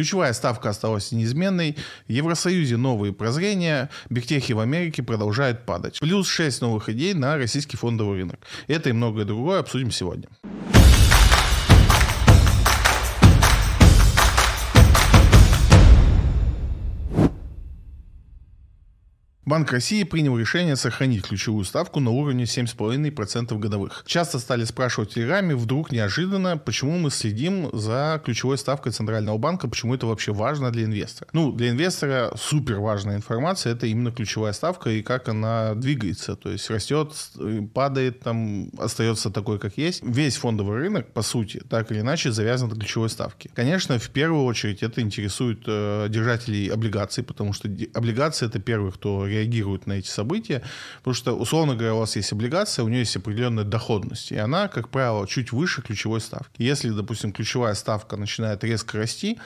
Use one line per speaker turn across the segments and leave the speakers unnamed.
Ключевая ставка осталась неизменной. В Евросоюзе новые прозрения. Бигтехи в Америке продолжают падать. Плюс 6 новых идей на российский фондовый рынок. Это и многое другое обсудим сегодня. Банк России принял решение сохранить ключевую ставку на уровне 7,5% годовых. Часто стали спрашивать в Телеграме, вдруг неожиданно, почему мы следим за ключевой ставкой Центрального банка, почему это вообще важно для инвестора. Ну, для инвестора супер важная информация, это именно ключевая ставка и как она двигается, то есть растет, падает, там остается такой, как есть. Весь фондовый рынок, по сути, так или иначе завязан на ключевой ставке. Конечно, в первую очередь это интересует э, держателей облигаций, потому что облигации это первые, кто реагирует на эти события, потому что, условно говоря, у вас есть облигация, у нее есть определенная доходность, и она, как правило, чуть выше ключевой ставки. Если, допустим, ключевая ставка начинает резко расти,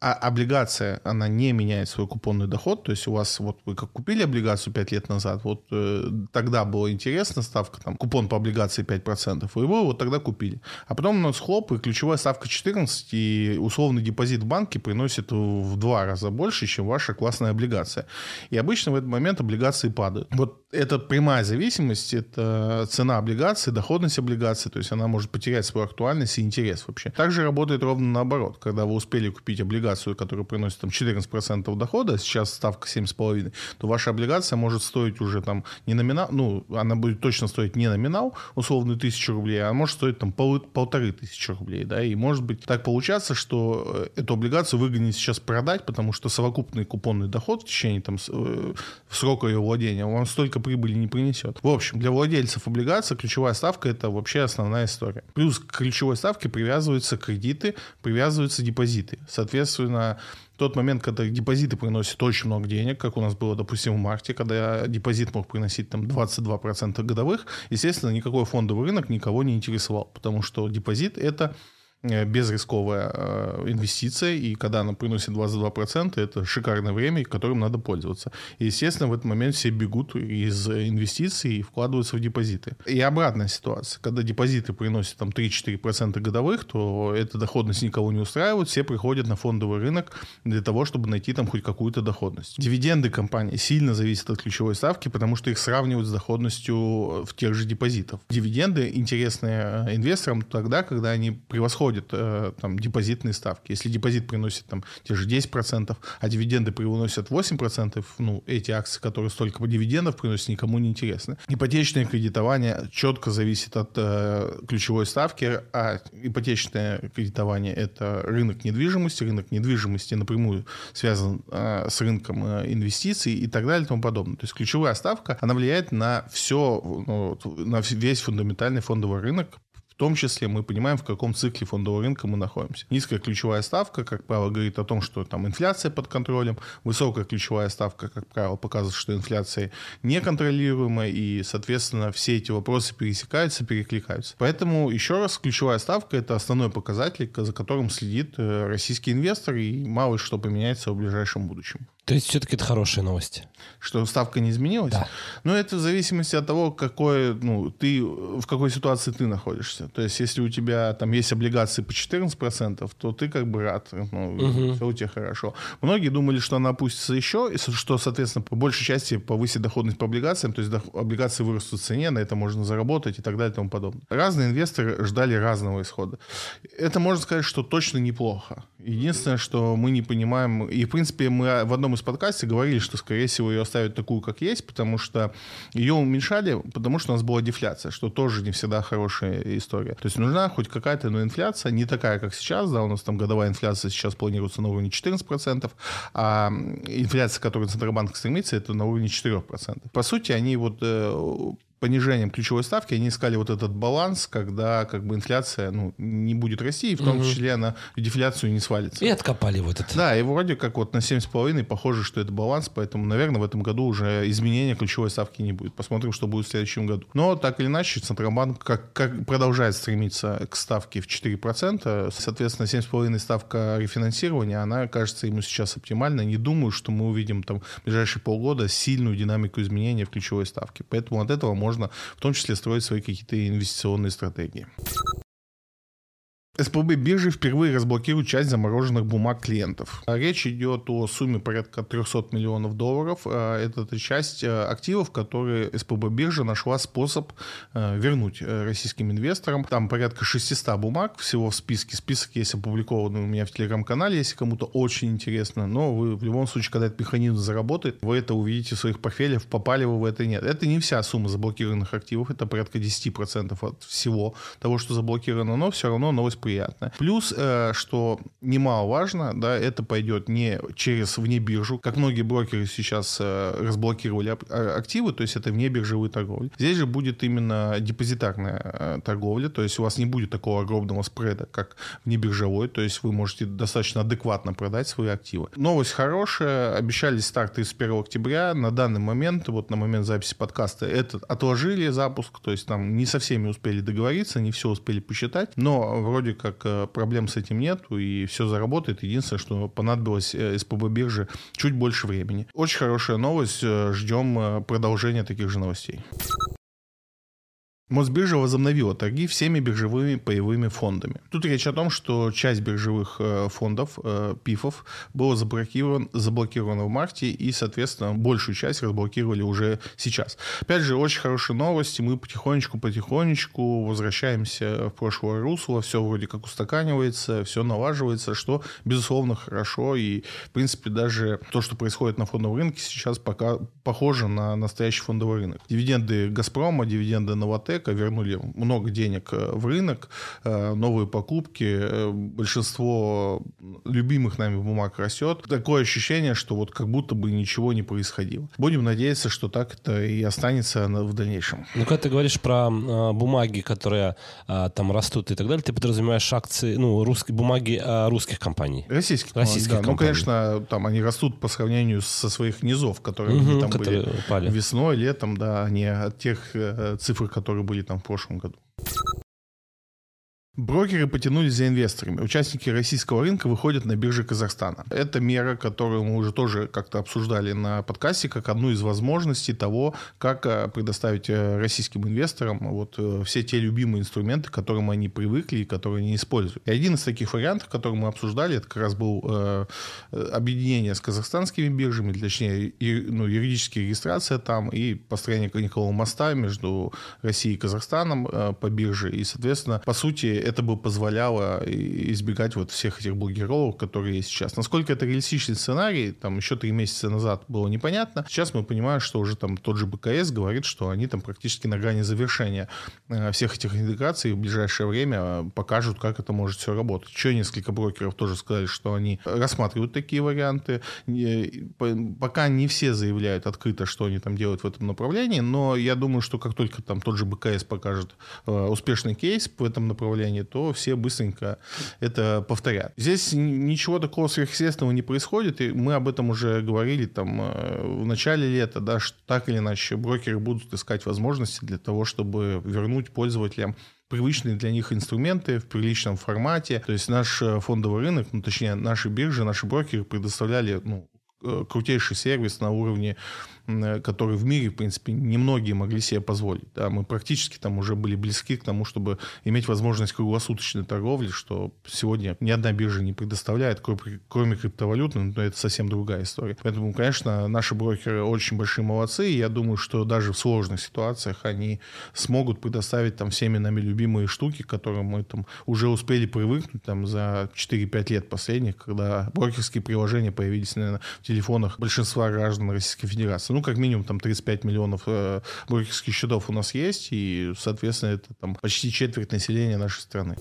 а облигация, она не меняет свой купонный доход, то есть у вас, вот вы как купили облигацию 5 лет назад, вот э, тогда было интересно, ставка, там, купон по облигации 5%, и вы вот тогда купили. А потом у нас хлоп, и ключевая ставка 14, и условный депозит в банке приносит в два раза больше, чем ваша классная облигация. И обычно в этот момент облигации падают. Вот это прямая зависимость, это цена облигации, доходность облигации, то есть она может потерять свою актуальность и интерес вообще. Также работает ровно наоборот, когда вы успели купить облигацию, облигацию, которая приносит там 14% дохода, сейчас ставка 7,5, то ваша облигация может стоить уже там не номинал, ну, она будет точно стоить не номинал, условную тысячу рублей, а может стоить там пол, полторы тысячи рублей, да, и может быть так получаться, что э, эту облигацию выгоднее сейчас продать, потому что совокупный купонный доход в течение там э, срока ее владения вам столько прибыли не принесет. В общем, для владельцев облигаций ключевая ставка это вообще основная история. Плюс к ключевой ставке привязываются кредиты, привязываются депозиты. Соответственно, собственно, тот момент, когда депозиты приносят очень много денег, как у нас было, допустим, в марте, когда депозит мог приносить там 22% годовых, естественно, никакой фондовый рынок никого не интересовал, потому что депозит — это безрисковая э, инвестиция, и когда она приносит 22%, это шикарное время, которым надо пользоваться. И, естественно, в этот момент все бегут из инвестиций и вкладываются в депозиты. И обратная ситуация. Когда депозиты приносят там 3-4% годовых, то эта доходность никого не устраивает, все приходят на фондовый рынок для того, чтобы найти там хоть какую-то доходность. Дивиденды компании сильно зависят от ключевой ставки, потому что их сравнивают с доходностью в тех же депозитах. Дивиденды интересны э, инвесторам тогда, когда они превосходят происходит э, там, депозитные ставки. Если депозит приносит там, те же 10%, а дивиденды приносят 8%, ну, эти акции, которые столько дивидендов приносят, никому не интересны. Ипотечное кредитование четко зависит от э, ключевой ставки, а ипотечное кредитование – это рынок недвижимости. Рынок недвижимости напрямую связан э, с рынком э, инвестиций и так далее и тому подобное. То есть ключевая ставка, она влияет на все, ну, на весь фундаментальный фондовый рынок, том числе мы понимаем, в каком цикле фондового рынка мы находимся. Низкая ключевая ставка, как правило, говорит о том, что там инфляция под контролем. Высокая ключевая ставка, как правило, показывает, что инфляция неконтролируемая, и, соответственно, все эти вопросы пересекаются, перекликаются. Поэтому, еще раз, ключевая ставка — это основной показатель, за которым следит э, российский инвестор, и мало что поменяется в ближайшем будущем.
То есть все-таки это хорошие новости.
Что ставка не изменилась? Да. Ну, это в зависимости от того, какой, ну, ты, в какой ситуации ты находишься. То есть, если у тебя там есть облигации по 14%, то ты как бы рад, ну, угу. все у тебя хорошо. Многие думали, что она опустится еще, и что, соответственно, по большей части повысит доходность по облигациям, то есть облигации вырастут в цене, на это можно заработать и так далее и тому подобное. Разные инвесторы ждали разного исхода. Это можно сказать, что точно неплохо. Единственное, что мы не понимаем, и, в принципе, мы в одном из подкастов говорили, что, скорее всего, ее оставят такую, как есть, потому что ее уменьшали, потому что у нас была дефляция, что тоже не всегда хорошая история. То есть нужна хоть какая-то но инфляция, не такая, как сейчас, да, у нас там годовая инфляция сейчас планируется на уровне 14%, а инфляция, к которой Центробанк стремится, это на уровне 4%. По сути, они вот э, понижением ключевой ставки они искали вот этот баланс, когда как бы инфляция ну, не будет расти, и в том угу. числе она в дефляцию не свалится.
И откопали вот это.
Да, и вроде как вот на 7,5 похоже, что это баланс, поэтому, наверное, в этом году уже изменения ключевой ставки не будет. Посмотрим, что будет в следующем году. Но так или иначе, Центробанк как, как продолжает стремиться к ставке в 4%. Соответственно, 7,5 ставка рефинансирования, она кажется ему сейчас оптимальной. Не думаю, что мы увидим там в ближайшие полгода сильную динамику изменения в ключевой ставке. Поэтому от этого можно можно в том числе строить свои какие-то инвестиционные стратегии. СПБ биржи впервые разблокируют часть замороженных бумаг клиентов. Речь идет о сумме порядка 300 миллионов долларов. А, это часть э, активов, которые СПБ биржа нашла способ э, вернуть э, российским инвесторам. Там порядка 600 бумаг всего в списке. Список есть опубликованный у меня в телеграм-канале, если кому-то очень интересно. Но вы в любом случае, когда этот механизм заработает, вы это увидите в своих портфелях, попали вы в это нет. Это не вся сумма заблокированных активов, это порядка 10% от всего того, что заблокировано, но все равно новость приятно. Плюс, э, что немаловажно, да, это пойдет не через вне биржу, как многие брокеры сейчас э, разблокировали а, активы, то есть это вне биржевые торговли. Здесь же будет именно депозитарная э, торговля, то есть у вас не будет такого огромного спреда, как вне биржевой, то есть вы можете достаточно адекватно продать свои активы. Новость хорошая, обещали старт 31 октября, на данный момент, вот на момент записи подкаста, этот отложили запуск, то есть там не со всеми успели договориться, не все успели посчитать, но вроде как э, проблем с этим нету, и все заработает. Единственное, что понадобилось э, СПБ бирже чуть больше времени. Очень хорошая новость. Э, ждем продолжения таких же новостей. Мосбиржа возобновила торги всеми биржевыми паевыми фондами. Тут речь о том, что часть биржевых э, фондов, э, ПИФов, была заблокирован, заблокирована в марте, и, соответственно, большую часть разблокировали уже сейчас. Опять же, очень хорошие новости. Мы потихонечку-потихонечку возвращаемся в прошлое русло. Все вроде как устаканивается, все налаживается, что, безусловно, хорошо. И, в принципе, даже то, что происходит на фондовом рынке, сейчас пока похоже на настоящий фондовый рынок. Дивиденды «Газпрома», дивиденды «Новотек», человека, вернули много денег э, в рынок, э, новые покупки, э, большинство любимых нами бумаг растет. Такое ощущение, что вот как будто бы ничего не происходило. Будем надеяться, что так это и останется в дальнейшем.
Ну, когда ты говоришь про бумаги, которые там растут и так далее, ты подразумеваешь акции, ну, русские бумаги русских компаний?
Российских. Российских да. Ну, компаний. Ну, конечно, там они растут по сравнению со своих низов, которые угу, там которые были упали. весной, летом, да, а не от тех цифр, которые были там в прошлом году. Брокеры потянулись за инвесторами. Участники российского рынка выходят на биржи Казахстана. Это мера, которую мы уже тоже как-то обсуждали на подкасте, как одну из возможностей того, как э, предоставить э, российским инвесторам вот э, все те любимые инструменты, к которым они привыкли и которые они используют. И один из таких вариантов, который мы обсуждали, это как раз был объединение с казахстанскими биржами, точнее, и, ну, юридическая регистрация там и построение никакого моста между Россией и Казахстаном по бирже. И, соответственно, по сути, это бы позволяло избегать вот всех этих блокировок, которые есть сейчас. Насколько это реалистичный сценарий, там еще три месяца назад было непонятно. Сейчас мы понимаем, что уже там тот же БКС говорит, что они там практически на грани завершения э, всех этих интеграций в ближайшее время э, покажут, как это может все работать. Еще несколько брокеров тоже сказали, что они рассматривают такие варианты. Пока не все заявляют открыто, что они там делают в этом направлении, но я думаю, что как только там тот же БКС покажет э, успешный кейс в этом направлении, направлении, то все быстренько это повторят. Здесь ничего такого сверхъестественного не происходит, и мы об этом уже говорили там э, в начале лета, да, что так или иначе брокеры будут искать возможности для того, чтобы вернуть пользователям привычные для них инструменты в приличном формате. То есть наш э, фондовый рынок, ну, точнее, наши биржи, наши брокеры предоставляли ну, э, крутейший сервис на уровне который в мире, в принципе, немногие могли себе позволить. Да, мы практически там уже были близки к тому, чтобы иметь возможность круглосуточной торговли, что сегодня ни одна биржа не предоставляет, кроме криптовалют, но это совсем другая история. Поэтому, конечно, наши брокеры очень большие молодцы, и я думаю, что даже в сложных ситуациях они смогут предоставить там всеми нами любимые штуки, к которым мы там уже успели привыкнуть там за 4-5 лет последних, когда брокерские приложения появились, наверное, в телефонах большинства граждан Российской Федерации. Ну, ну, как минимум, там 35 миллионов э, брокерских счетов у нас есть, и, соответственно, это там почти четверть населения нашей страны.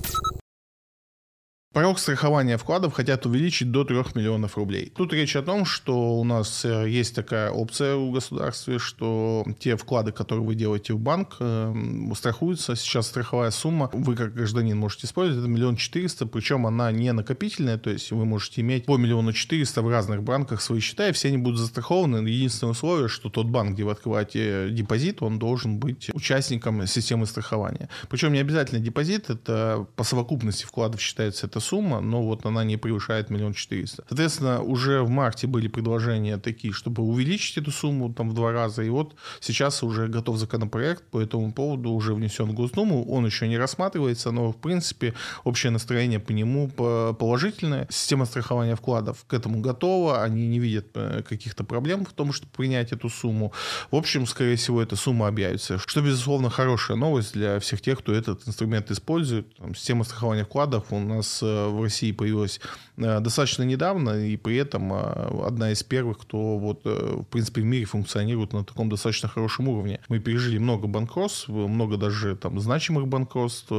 Порог страхования вкладов хотят увеличить до 3 миллионов рублей. Тут речь о том, что у нас э, есть такая опция у государства, что те вклады, которые вы делаете в банк, э, страхуются. Сейчас страховая сумма, вы как гражданин можете использовать, это миллион четыреста, причем она не накопительная, то есть вы можете иметь по миллиону четыреста в разных банках свои счета, и все они будут застрахованы. Единственное условие, что тот банк, где вы открываете депозит, он должен быть участником системы страхования. Причем не обязательно депозит, это по совокупности вкладов считается это эта сумма, но вот она не превышает миллион четыреста. Соответственно, уже в марте были предложения такие, чтобы увеличить эту сумму там в два раза, и вот сейчас уже готов законопроект по этому поводу, уже внесен в Госдуму, он еще не рассматривается, но в принципе общее настроение по нему положительное. Система страхования вкладов к этому готова, они не видят э, каких-то проблем в том, чтобы принять эту сумму. В общем, скорее всего, эта сумма объявится, что, безусловно, хорошая новость для всех тех, кто этот инструмент использует. Система страхования вкладов у нас э, в России появилась э, достаточно недавно, и при этом одна из первых, кто вот, в принципе, в мире функционирует на таком достаточно хорошем уровне. Мы пережили много банкротств, много даже там значимых банкротств,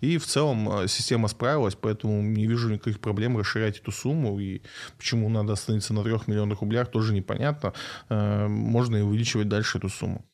и в целом система справилась, поэтому не вижу никаких проблем расширять эту сумму, и почему надо остановиться на 3 миллионах рублях, тоже непонятно. Э, можно и увеличивать дальше эту сумму.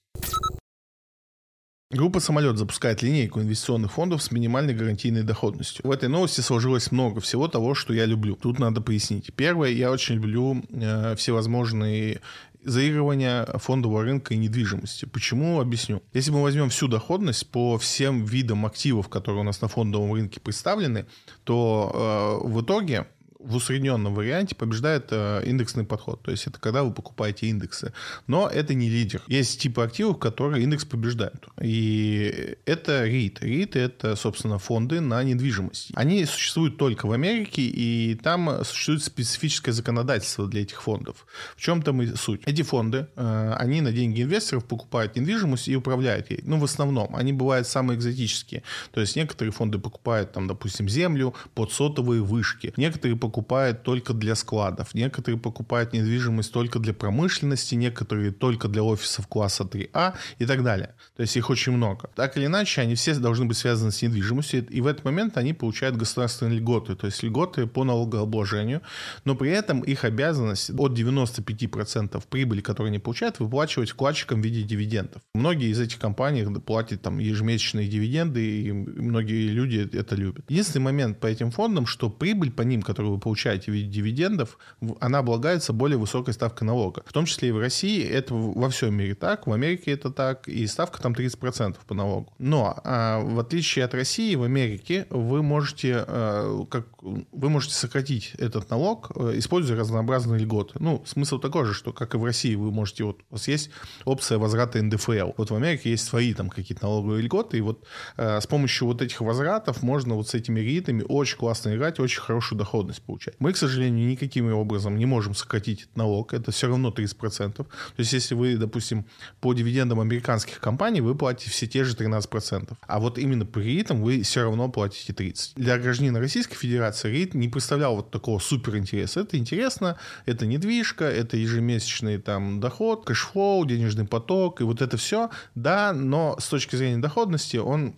Группа «Самолет» запускает линейку инвестиционных фондов с минимальной гарантийной доходностью. В этой новости сложилось много всего того, что я люблю. Тут надо пояснить. Первое, я очень люблю э, всевозможные заигрывания фондового рынка и недвижимости. Почему? Объясню. Если мы возьмем всю доходность по всем видам активов, которые у нас на фондовом рынке представлены, то э, в итоге в усредненном варианте побеждает э, индексный подход. То есть это когда вы покупаете индексы. Но это не лидер. Есть типы активов, которые индекс побеждают. И это REIT. REIT это, собственно, фонды на недвижимость. Они существуют только в Америке, и там существует специфическое законодательство для этих фондов. В чем там и суть? Эти фонды, э, они на деньги инвесторов покупают недвижимость и управляют ей. Ну, в основном. Они бывают самые экзотические. То есть некоторые фонды покупают, там, допустим, землю под сотовые вышки. Некоторые покупают только для складов, некоторые покупают недвижимость только для промышленности, некоторые только для офисов класса 3А и так далее. То есть их очень много. Так или иначе, они все должны быть связаны с недвижимостью, и в этот момент они получают государственные льготы, то есть льготы по налогообложению, но при этом их обязанность от 95% прибыли, которую они получают, выплачивать вкладчикам в виде дивидендов. Многие из этих компаний платят там ежемесячные дивиденды, и многие люди это любят. Единственный момент по этим фондам, что прибыль по ним, которую вы получаете в виде дивидендов, она облагается более высокой ставкой налога. В том числе и в России, это во всем мире так, в Америке это так, и ставка там 30% по налогу. Но а, в отличие от России, в Америке вы можете, а, как, вы можете сократить этот налог, а, используя разнообразные льготы. Ну, смысл такой же, что как и в России вы можете, вот у вас есть опция возврата НДФЛ. Вот в Америке есть свои там какие-то налоговые льготы, и вот а, с помощью вот этих возвратов можно вот с этими ритами очень классно играть, очень хорошую доходность получать. Мы, к сожалению, никаким образом не можем сократить этот налог. Это все равно 30%. То есть, если вы, допустим, по дивидендам американских компаний, вы платите все те же 13%. А вот именно по РИИТам вы все равно платите 30%. Для гражданина Российской Федерации РИИТ не представлял вот такого супер интереса. Это интересно, это недвижка, это ежемесячный там доход, cash flow, денежный поток, и вот это все, да, но с точки зрения доходности он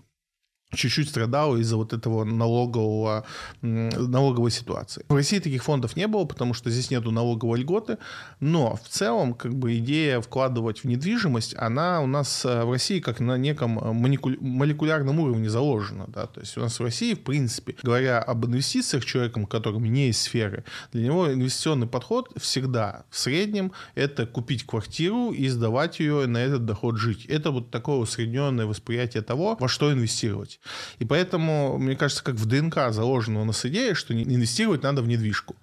чуть-чуть страдал из-за вот этого налогового, налоговой ситуации. В России таких фондов не было, потому что здесь нету налоговой льготы, но в целом как бы идея вкладывать в недвижимость, она у нас э, в России как на неком молекулярном уровне заложена. Да? То есть у нас в России, в принципе, говоря об инвестициях человеком, которым не из сферы, для него инвестиционный подход всегда в среднем это купить квартиру и сдавать ее на этот доход жить. Это вот такое усредненное восприятие того, во что инвестировать делать. И поэтому, мне кажется, как в ДНК заложена у нас идея, что инвестировать надо в недвижку.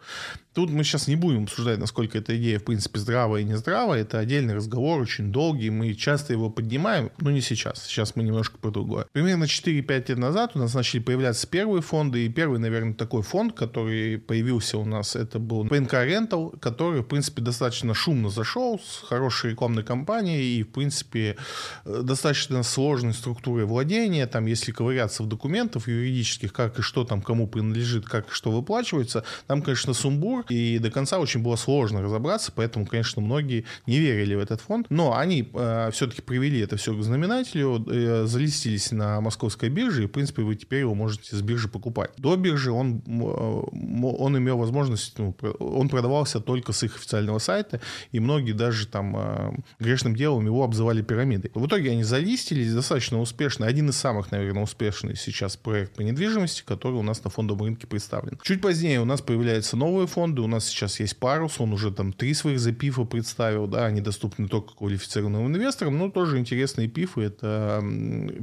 Тут мы сейчас не будем обсуждать, насколько эта идея, в принципе, здравая и не здравая. Это отдельный разговор, очень долгий. Мы часто его поднимаем, но не сейчас. Сейчас мы немножко про другое. Примерно 4-5 лет назад у нас начали появляться первые фонды. И первый, наверное, такой фонд, который появился у нас, это был PNK Rental, который, в принципе, достаточно шумно зашел, с хорошей рекламной кампанией и, в принципе, э, достаточно сложной структурой владения. Там, если ковыряться в документах юридических, как и что там кому принадлежит, как и что выплачивается, там, конечно, сумбур, и до конца очень было сложно разобраться, поэтому, конечно, многие не верили в этот фонд, но они э, все-таки привели это все к знаменателю, э, залистились на московской бирже, и, в принципе, вы теперь его можете с биржи покупать. До биржи он, э, он имел возможность, ну, он продавался только с их официального сайта, и многие даже там э, грешным делом его обзывали пирамидой. В итоге они залистились достаточно успешно, один из самых, наверное, успешный сейчас проект по недвижимости, который у нас на фондовом рынке представлен. Чуть позднее у нас появляются новые фонды, у нас сейчас есть парус, он уже там три своих запифа представил, да, они доступны только квалифицированным инвесторам, но тоже интересные пифы, это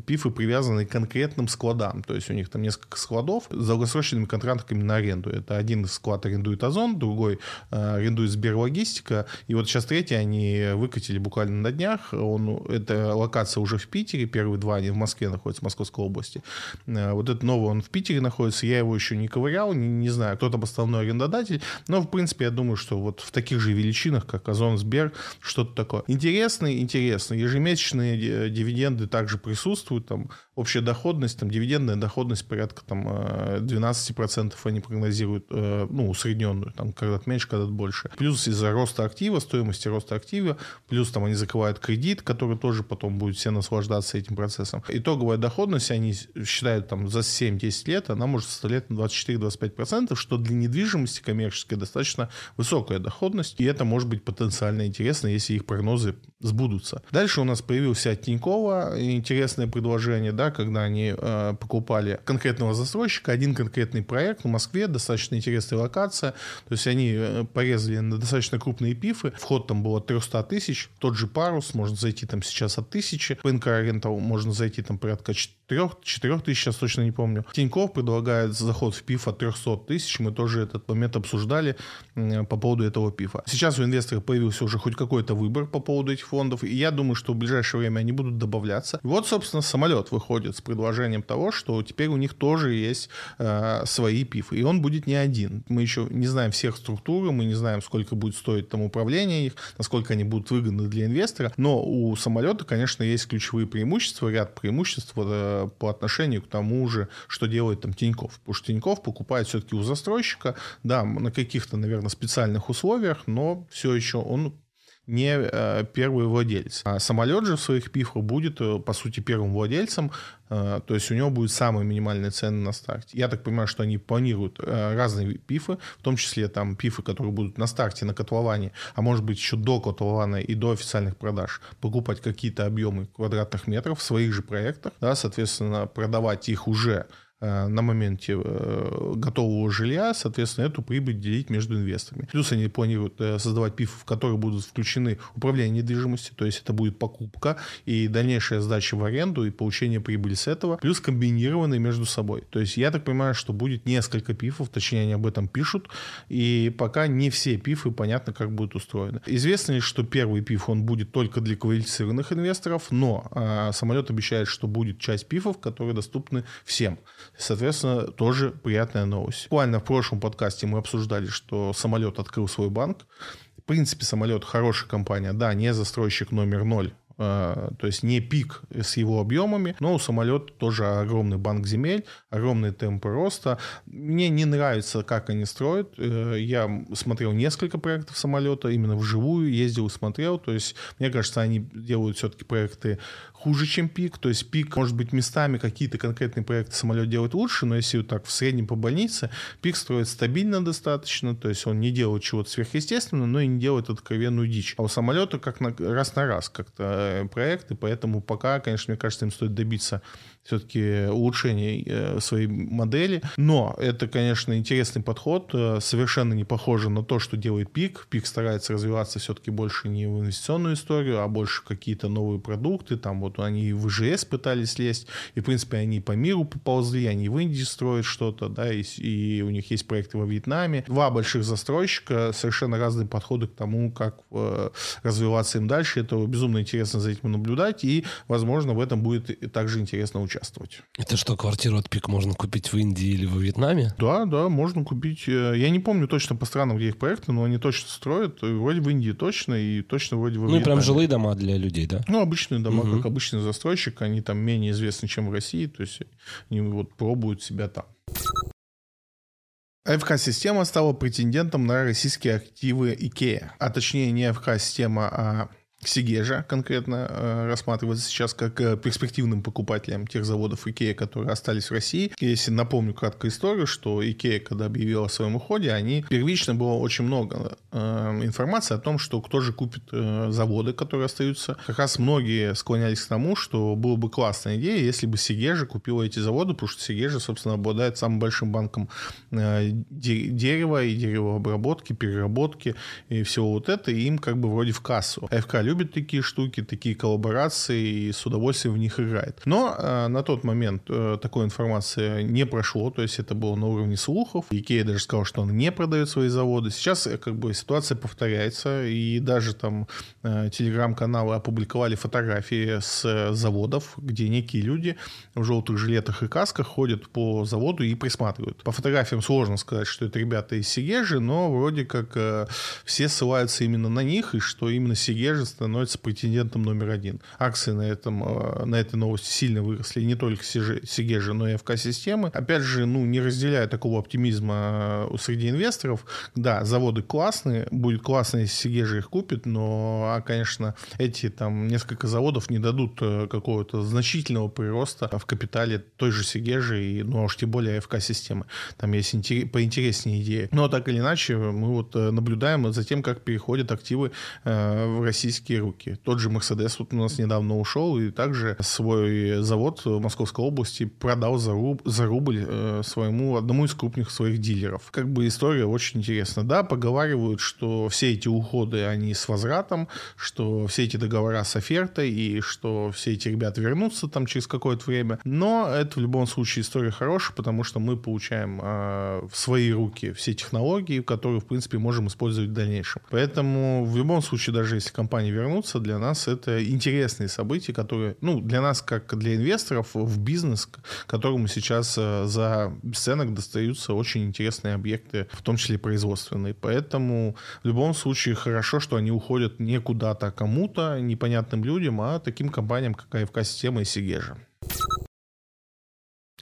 пифы, привязанные к конкретным складам, то есть у них там несколько складов с долгосрочными контрактами на аренду. Это один склад арендует Озон, другой э, арендует Сберлогистика, и вот сейчас третий они выкатили буквально на днях, он, это локация уже в Питере, первые два они в Москве находятся, в Московской области. Э, вот этот новый, он в Питере находится, я его еще не ковырял, не, не знаю, кто там основной арендодатель, но, в принципе, я думаю, что вот в таких же величинах, как Озон, Сбер, что-то такое. Интересный, интересно. Ежемесячные дивиденды также присутствуют, там общая доходность, там дивидендная доходность порядка там 12% э, они прогнозируют, э, ну, усредненную, там когда-то меньше, когда-то больше. Плюс из-за роста актива, стоимости роста актива, плюс там они закрывают кредит, который тоже потом будет все наслаждаться этим процессом. Итоговая доходность, они считают там за 7-10 лет, она может составлять 24-25%, что для недвижимости коммерческой достаточно высокая доходность, и это может быть потенциально интересно, если их прогнозы сбудутся. Дальше у нас появился от Тинькова интересное предложение, да, когда они э, покупали конкретного застройщика, один конкретный проект в Москве, достаточно интересная локация, то есть они э, порезали на достаточно крупные пифы, вход там было 300 тысяч, тот же парус, можно зайти там сейчас от тысячи, по НК можно зайти там порядка 4, 4 тысяч, сейчас точно не помню. Тиньков предлагает заход в пиф от 300 тысяч, мы тоже этот момент обсуждали по поводу этого пифа. Сейчас у инвесторов появился уже хоть какой-то выбор по поводу этих фондов, и я думаю, что в ближайшее время они будут добавляться. Вот, собственно, самолет выходит с предложением того, что теперь у них тоже есть э, свои пифы, и он будет не один. Мы еще не знаем всех структур, мы не знаем, сколько будет стоить там управление их, насколько они будут выгодны для инвестора, но у самолета, конечно, есть ключевые преимущества, ряд преимуществ вот, э, по отношению к тому же, что делает там Тиньков. Потому что Тиньков покупает все-таки у застройщика, да, на каких-то, наверное, специальных условиях, но все еще он не э, первый владелец. А самолет же в своих пифах будет, э, по сути, первым владельцем, э, то есть у него будет самые минимальные цены на старте. Я так понимаю, что они планируют разные пифы, в том числе там пифы, которые будут на старте, на котловане, а может быть еще до котлована и до официальных продаж, покупать какие-то объемы квадратных метров в своих же проектах, да, соответственно, продавать их уже Э, на моменте э, готового жилья, соответственно, эту прибыль делить между инвесторами. Плюс они планируют э, создавать ПИФ, в которые будут включены управление недвижимостью, то есть это будет покупка и дальнейшая сдача в аренду и получение прибыли с этого, плюс комбинированные между собой. То есть я так понимаю, что будет несколько ПИФов, точнее они об этом пишут, и пока не все ПИФы понятно, как будут устроены. Известно лишь, что первый ПИФ, он будет только для квалифицированных инвесторов, но а, самолет обещает, что будет часть ПИФов, которые доступны всем. Соответственно, тоже приятная новость. Буквально в прошлом подкасте мы обсуждали, что самолет открыл свой банк. В принципе, самолет хорошая компания, да, не застройщик номер ноль, а, то есть не пик с его объемами, но у самолета тоже огромный банк земель, огромные темпы роста. Мне не нравится, как они строят. Э, я смотрел несколько проектов самолета, именно вживую ездил и смотрел. То есть, мне кажется, они делают все-таки проекты хуже, чем пик. То есть пик, может быть, местами какие-то конкретные проекты самолет делает лучше, но если вот так в среднем по больнице, пик строит стабильно достаточно, то есть он не делает чего-то сверхъестественного, но и не делает откровенную дичь. А у самолета как на, раз на раз как-то э, проекты, поэтому пока, конечно, мне кажется, им стоит добиться все-таки улучшение э, своей модели. Но это, конечно, интересный подход, э, совершенно не похоже на то, что делает Пик. Пик старается развиваться все-таки больше не в инвестиционную историю, а больше какие-то новые продукты. Там вот они в ИЖС пытались лезть, и, в принципе, они по миру поползли, они в Индии строят что-то, да, и, и у них есть проекты во Вьетнаме. Два больших застройщика, совершенно разные подходы к тому, как э, развиваться им дальше. Это безумно интересно за этим наблюдать, и, возможно, в этом будет также интересно участвовать участвовать.
Это что, квартиру от ПИК можно купить в Индии или во Вьетнаме?
Да, да, можно купить. Э, я не помню точно по странам, где их проекты, но они точно строят. Вроде в Индии точно, и точно вроде во
Ну
Вьетнаме.
и прям жилые дома для людей, да?
Ну, обычные дома, угу. как обычный застройщик, они там менее известны, чем в России, то есть они вот пробуют себя там. АФК-система стала претендентом на российские активы IKEA. А точнее не АФК-система, а Сегежа конкретно э, рассматривается сейчас как э, перспективным покупателем тех заводов Икея, которые остались в России. Если напомню краткую историю, что Икея, когда объявила о своем уходе, они первично было очень много э, информация о том, что кто же купит заводы, которые остаются. Как раз многие склонялись к тому, что было бы классная идея, если бы Сегежа купила эти заводы, потому что Сегежа, собственно, обладает самым большим банком дерева и деревообработки, переработки и всего вот это, и им как бы вроде в кассу. АФК любит такие штуки, такие коллаборации и с удовольствием в них играет. Но э, на тот момент э, такой информации не прошло, то есть это было на уровне слухов. Икея даже сказал, что он не продает свои заводы. Сейчас э, как бы ситуация повторяется, и даже там э, телеграм-каналы опубликовали фотографии с э, заводов, где некие люди в желтых жилетах и касках ходят по заводу и присматривают. По фотографиям сложно сказать, что это ребята из Сигежи, но вроде как э, все ссылаются именно на них, и что именно Сигежи становится претендентом номер один. Акции на, этом, э, на этой новости сильно выросли, не только Сигежи, но и ФК-системы. Опять же, ну, не разделяя такого оптимизма э, среди инвесторов, да, заводы классные, будет классно, если Сигежи их купит, но, а, конечно, эти там несколько заводов не дадут э, какого-то значительного прироста в капитале той же Сигежи, и, ну, а уж тем более ФК-системы. Там есть интерес, поинтереснее идеи. Но так или иначе, мы вот наблюдаем за тем, как переходят активы в российские руки. Тот же Мерседес вот у нас недавно ушел, и также свой завод в Московской области продал за, руб, за рубль э, своему одному из крупных своих дилеров. Как бы история очень интересна. Да, поговаривают, что все эти уходы, они с возвратом, что все эти договора с офертой, и что все эти ребята вернутся там через какое-то время. Но это в любом случае история хорошая, потому что мы получаем э, в свои руки все технологии, которые, в принципе, можем использовать в дальнейшем. Поэтому в любом случае, даже если компании вернутся, для нас это интересные события, которые, ну, для нас, как для инвесторов, в бизнес, которому сейчас э, за бесценок достаются очень интересные объекты, в том числе производственные. Поэтому в любом случае хорошо, что они уходят не куда-то кому-то, непонятным людям, а таким компаниям, как АФК-система и Сигежа.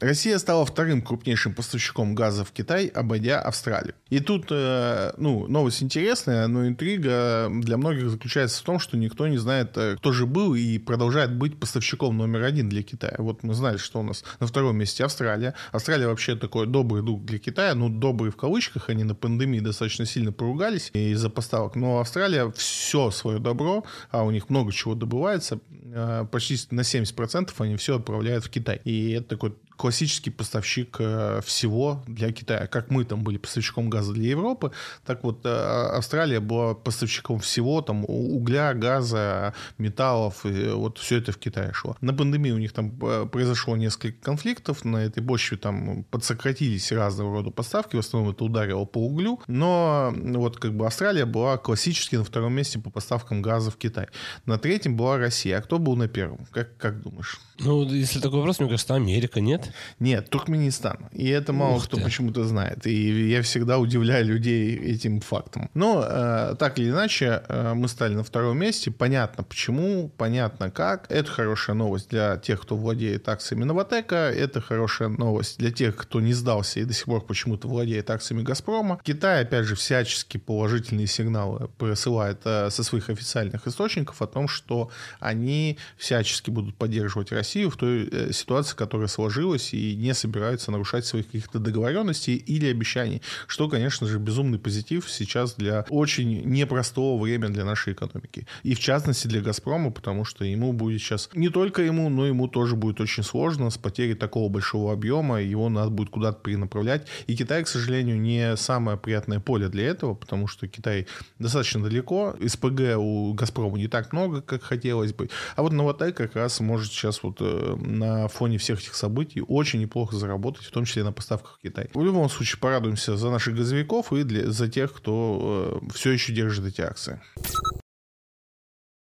Россия стала вторым крупнейшим поставщиком газа в Китай, обойдя Австралию. И тут, э, ну, новость интересная, но интрига для многих заключается в том, что никто не знает, э, кто же был и продолжает быть поставщиком номер один для Китая. Вот мы знали, что у нас на втором месте Австралия. Австралия вообще такой добрый друг для Китая, ну, добрый в кавычках, они на пандемии достаточно сильно поругались из-за поставок. Но Австралия все свое добро, а у них много чего добывается, э, почти на 70% они все отправляют в Китай. И это такой классический поставщик э, всего для Китая. Как мы там были поставщиком газа для Европы, так вот э, Австралия была поставщиком всего, там угля, газа, металлов, вот все это в Китае шло. На пандемии у них там э, произошло несколько конфликтов, на этой почве там подсократились разного рода поставки, в основном это ударило по углю, но вот как бы Австралия была классически на втором месте по поставкам газа в Китай. На третьем была Россия. А кто был на первом? Как, как думаешь?
Ну, если такой вопрос, мне кажется, Америка, нет?
Нет, Туркменистан. И это мало Ух кто почему-то знает. И я всегда удивляю людей этим фактом. Но э, так или иначе, э, мы стали на втором месте. Понятно почему, понятно как. Это хорошая новость для тех, кто владеет акциями Новотека. Это хорошая новость для тех, кто не сдался и до сих пор почему-то владеет акциями Газпрома. Китай, опять же, всячески положительные сигналы присылает э, со своих официальных источников о том, что они всячески будут поддерживать Россию Россию в той э, ситуации, которая сложилась, и не собираются нарушать своих каких-то договоренностей или обещаний, что, конечно же, безумный позитив сейчас для очень непростого времени для нашей экономики. И в частности для «Газпрома», потому что ему будет сейчас, не только ему, но ему тоже будет очень сложно с потерей такого большого объема, его надо будет куда-то перенаправлять. И Китай, к сожалению, не самое приятное поле для этого, потому что Китай достаточно далеко, СПГ у «Газпрома» не так много, как хотелось бы. А вот Новотай как раз может сейчас вот Э, на фоне всех этих событий очень неплохо заработать, в том числе на поставках в Китай. В любом случае, порадуемся за наших газовиков и для, за тех, кто э, все еще держит эти акции.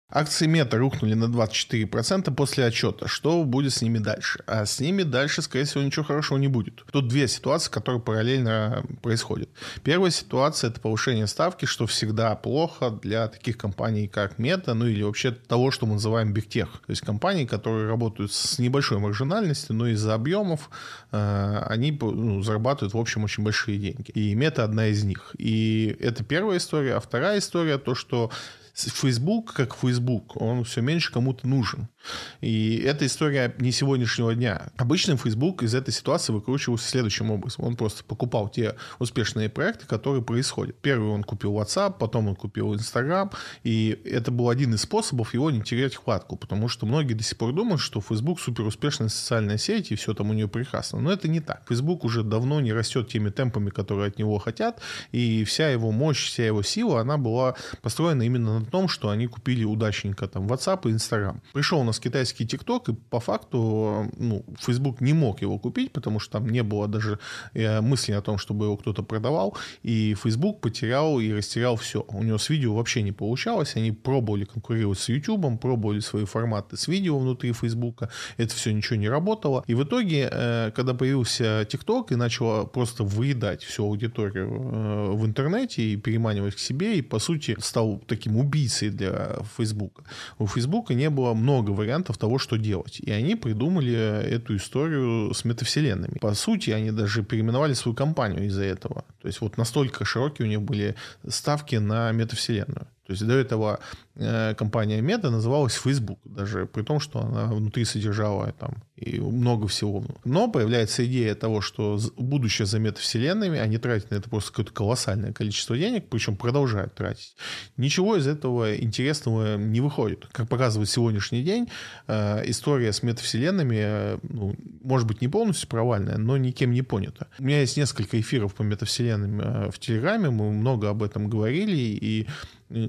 Акции Мета рухнули на 24% после отчета. Что будет с ними дальше? А с ними дальше, скорее всего, ничего хорошего не будет. Тут две ситуации, которые параллельно происходят. Первая ситуация – это повышение ставки, что всегда плохо для таких компаний, как Мета, ну или вообще того, что мы называем бигтех. То есть компании, которые работают с небольшой маржинальностью, но из-за объемов э, они ну, зарабатывают, в общем, очень большие деньги. И Мета одна из них. И это первая история. А вторая история – то, что Facebook, как Facebook, он все меньше кому-то нужен. И эта история не сегодняшнего дня. Обычно Facebook из этой ситуации выкручивался следующим образом. Он просто покупал те успешные проекты, которые происходят. Первый он купил WhatsApp, потом он купил Instagram, и это был один из способов его не терять хватку, потому что многие до сих пор думают, что Facebook супер успешная социальная сеть, и все там у нее прекрасно. Но это не так. Facebook уже давно не растет теми темпами, которые от него хотят, и вся его мощь, вся его сила, она была построена именно на том, что они купили удачненько там WhatsApp и Instagram. Пришел у нас китайский TikTok, и по факту ну, Facebook не мог его купить, потому что там не было даже э, мысли о том, чтобы его кто-то продавал, и Facebook потерял и растерял все. У него с видео вообще не получалось, они пробовали конкурировать с YouTube, пробовали свои форматы с видео внутри Facebook, это все ничего не работало. И в итоге, э, когда появился TikTok и начал просто выедать всю аудиторию э, в интернете и переманивать к себе, и по сути стал таким убийцей для Facebook. У Facebook не было много вариантов того, что делать. И они придумали эту историю с метавселенными. По сути, они даже переименовали свою компанию из-за этого. То есть вот настолько широкие у них были ставки на метавселенную. То есть до этого э, компания Meta называлась Facebook, даже при том, что она внутри содержала там и много всего. Но появляется идея того, что будущее за метавселенными, они тратят на это просто какое-то колоссальное количество денег, причем продолжают тратить. Ничего из этого интересного не выходит. Как показывает сегодняшний день, э, история с метавселенными, э, ну, может быть, не полностью провальная, но никем не понята. У меня есть несколько эфиров по метавселенным в Телеграме, мы много об этом говорили, и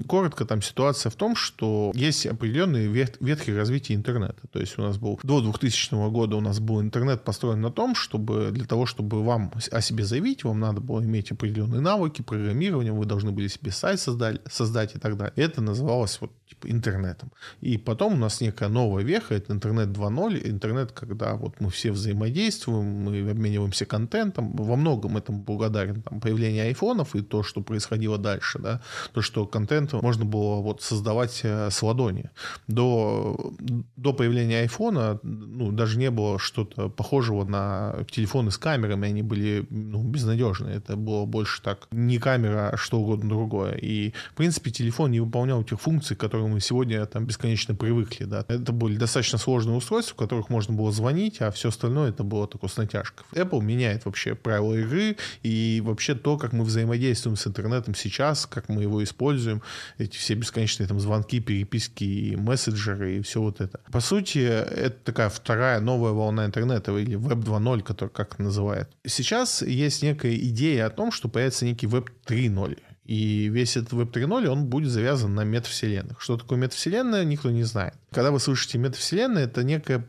Коротко, там ситуация в том, что есть определенные ветки развития интернета. То есть у нас был до 2000 года у нас был интернет построен на том, чтобы для того, чтобы вам о себе заявить, вам надо было иметь определенные навыки программирования, вы должны были себе сайт создать, создать и так далее. Это называлось вот типа интернетом. И потом у нас некая новая веха, это интернет 2.0, интернет, когда вот мы все взаимодействуем, мы обмениваемся контентом. Во многом этому благодарен там, появление айфонов и то, что происходило дальше, да, то, что контент можно было вот создавать э, с ладони. До, до появления айфона ну, даже не было что-то похожего на телефоны с камерами, они были ну, безнадежные. Это было больше так не камера, а что угодно другое. И, в принципе, телефон не выполнял тех функций, которые которым мы сегодня там бесконечно привыкли. Да. Это были достаточно сложные устройства, в которых можно было звонить, а все остальное это было такое с натяжкой. Apple меняет вообще правила игры и вообще то, как мы взаимодействуем с интернетом сейчас, как мы его используем, эти все бесконечные там звонки, переписки, и мессенджеры и все вот это. По сути, это такая вторая новая волна интернета или Web 2.0, который как называют. Сейчас есть некая идея о том, что появится некий Web 3.0. И весь этот Web 3.0, он будет завязан на метавселенных. Что такое метавселенная, никто не знает. Когда вы слышите метавселенная, это некая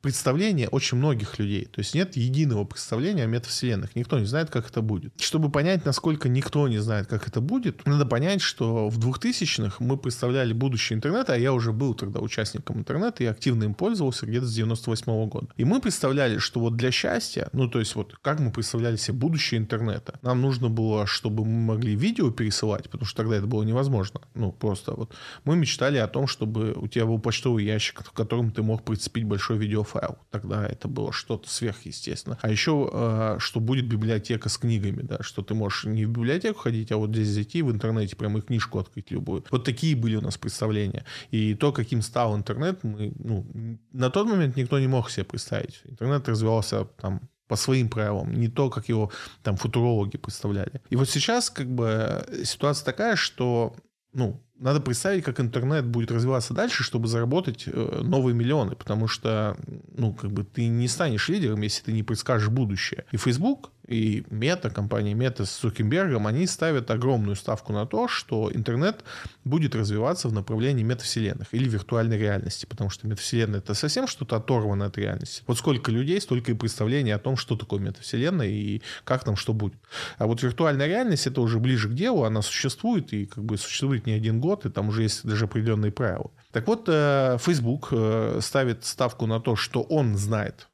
представление очень многих людей. То есть нет единого представления о метавселенных. Никто не знает, как это будет. Чтобы понять, насколько никто не знает, как это будет, надо понять, что в 2000-х мы представляли будущее интернета, а я уже был тогда участником интернета и активно им пользовался где-то с 98 -го года. И мы представляли, что вот для счастья, ну то есть вот как мы представляли себе будущее интернета, нам нужно было, чтобы мы могли видео пересылать, потому что тогда это было невозможно. Ну просто вот мы мечтали о том, чтобы у тебя был почтовый ящик, в котором ты мог прицепить большой видео файл. Тогда это было что-то сверхъестественно. А еще, э, что будет библиотека с книгами, да, что ты можешь не в библиотеку ходить, а вот здесь зайти в интернете, прямо и книжку открыть любую. Вот такие были у нас представления. И то, каким стал интернет, мы, ну, на тот момент никто не мог себе представить. Интернет развивался там по своим правилам, не то, как его там футурологи представляли. И вот сейчас как бы ситуация такая, что ну, надо представить, как интернет будет развиваться дальше, чтобы заработать э, новые миллионы, потому что, ну, как бы ты не станешь лидером, если ты не предскажешь будущее. И Facebook и Мета, компания Мета с Цукенбергом, они ставят огромную ставку на то, что интернет будет развиваться в направлении метавселенных или виртуальной реальности, потому что метавселенная это совсем что-то оторванное от реальности. Вот сколько людей, столько и представлений о том, что такое метавселенная и как там что будет. А вот виртуальная реальность это уже ближе к делу, она существует и как бы существует не один год, и там уже есть даже определенные правила. Так вот, э, Facebook э, ставит ставку на то, что он знает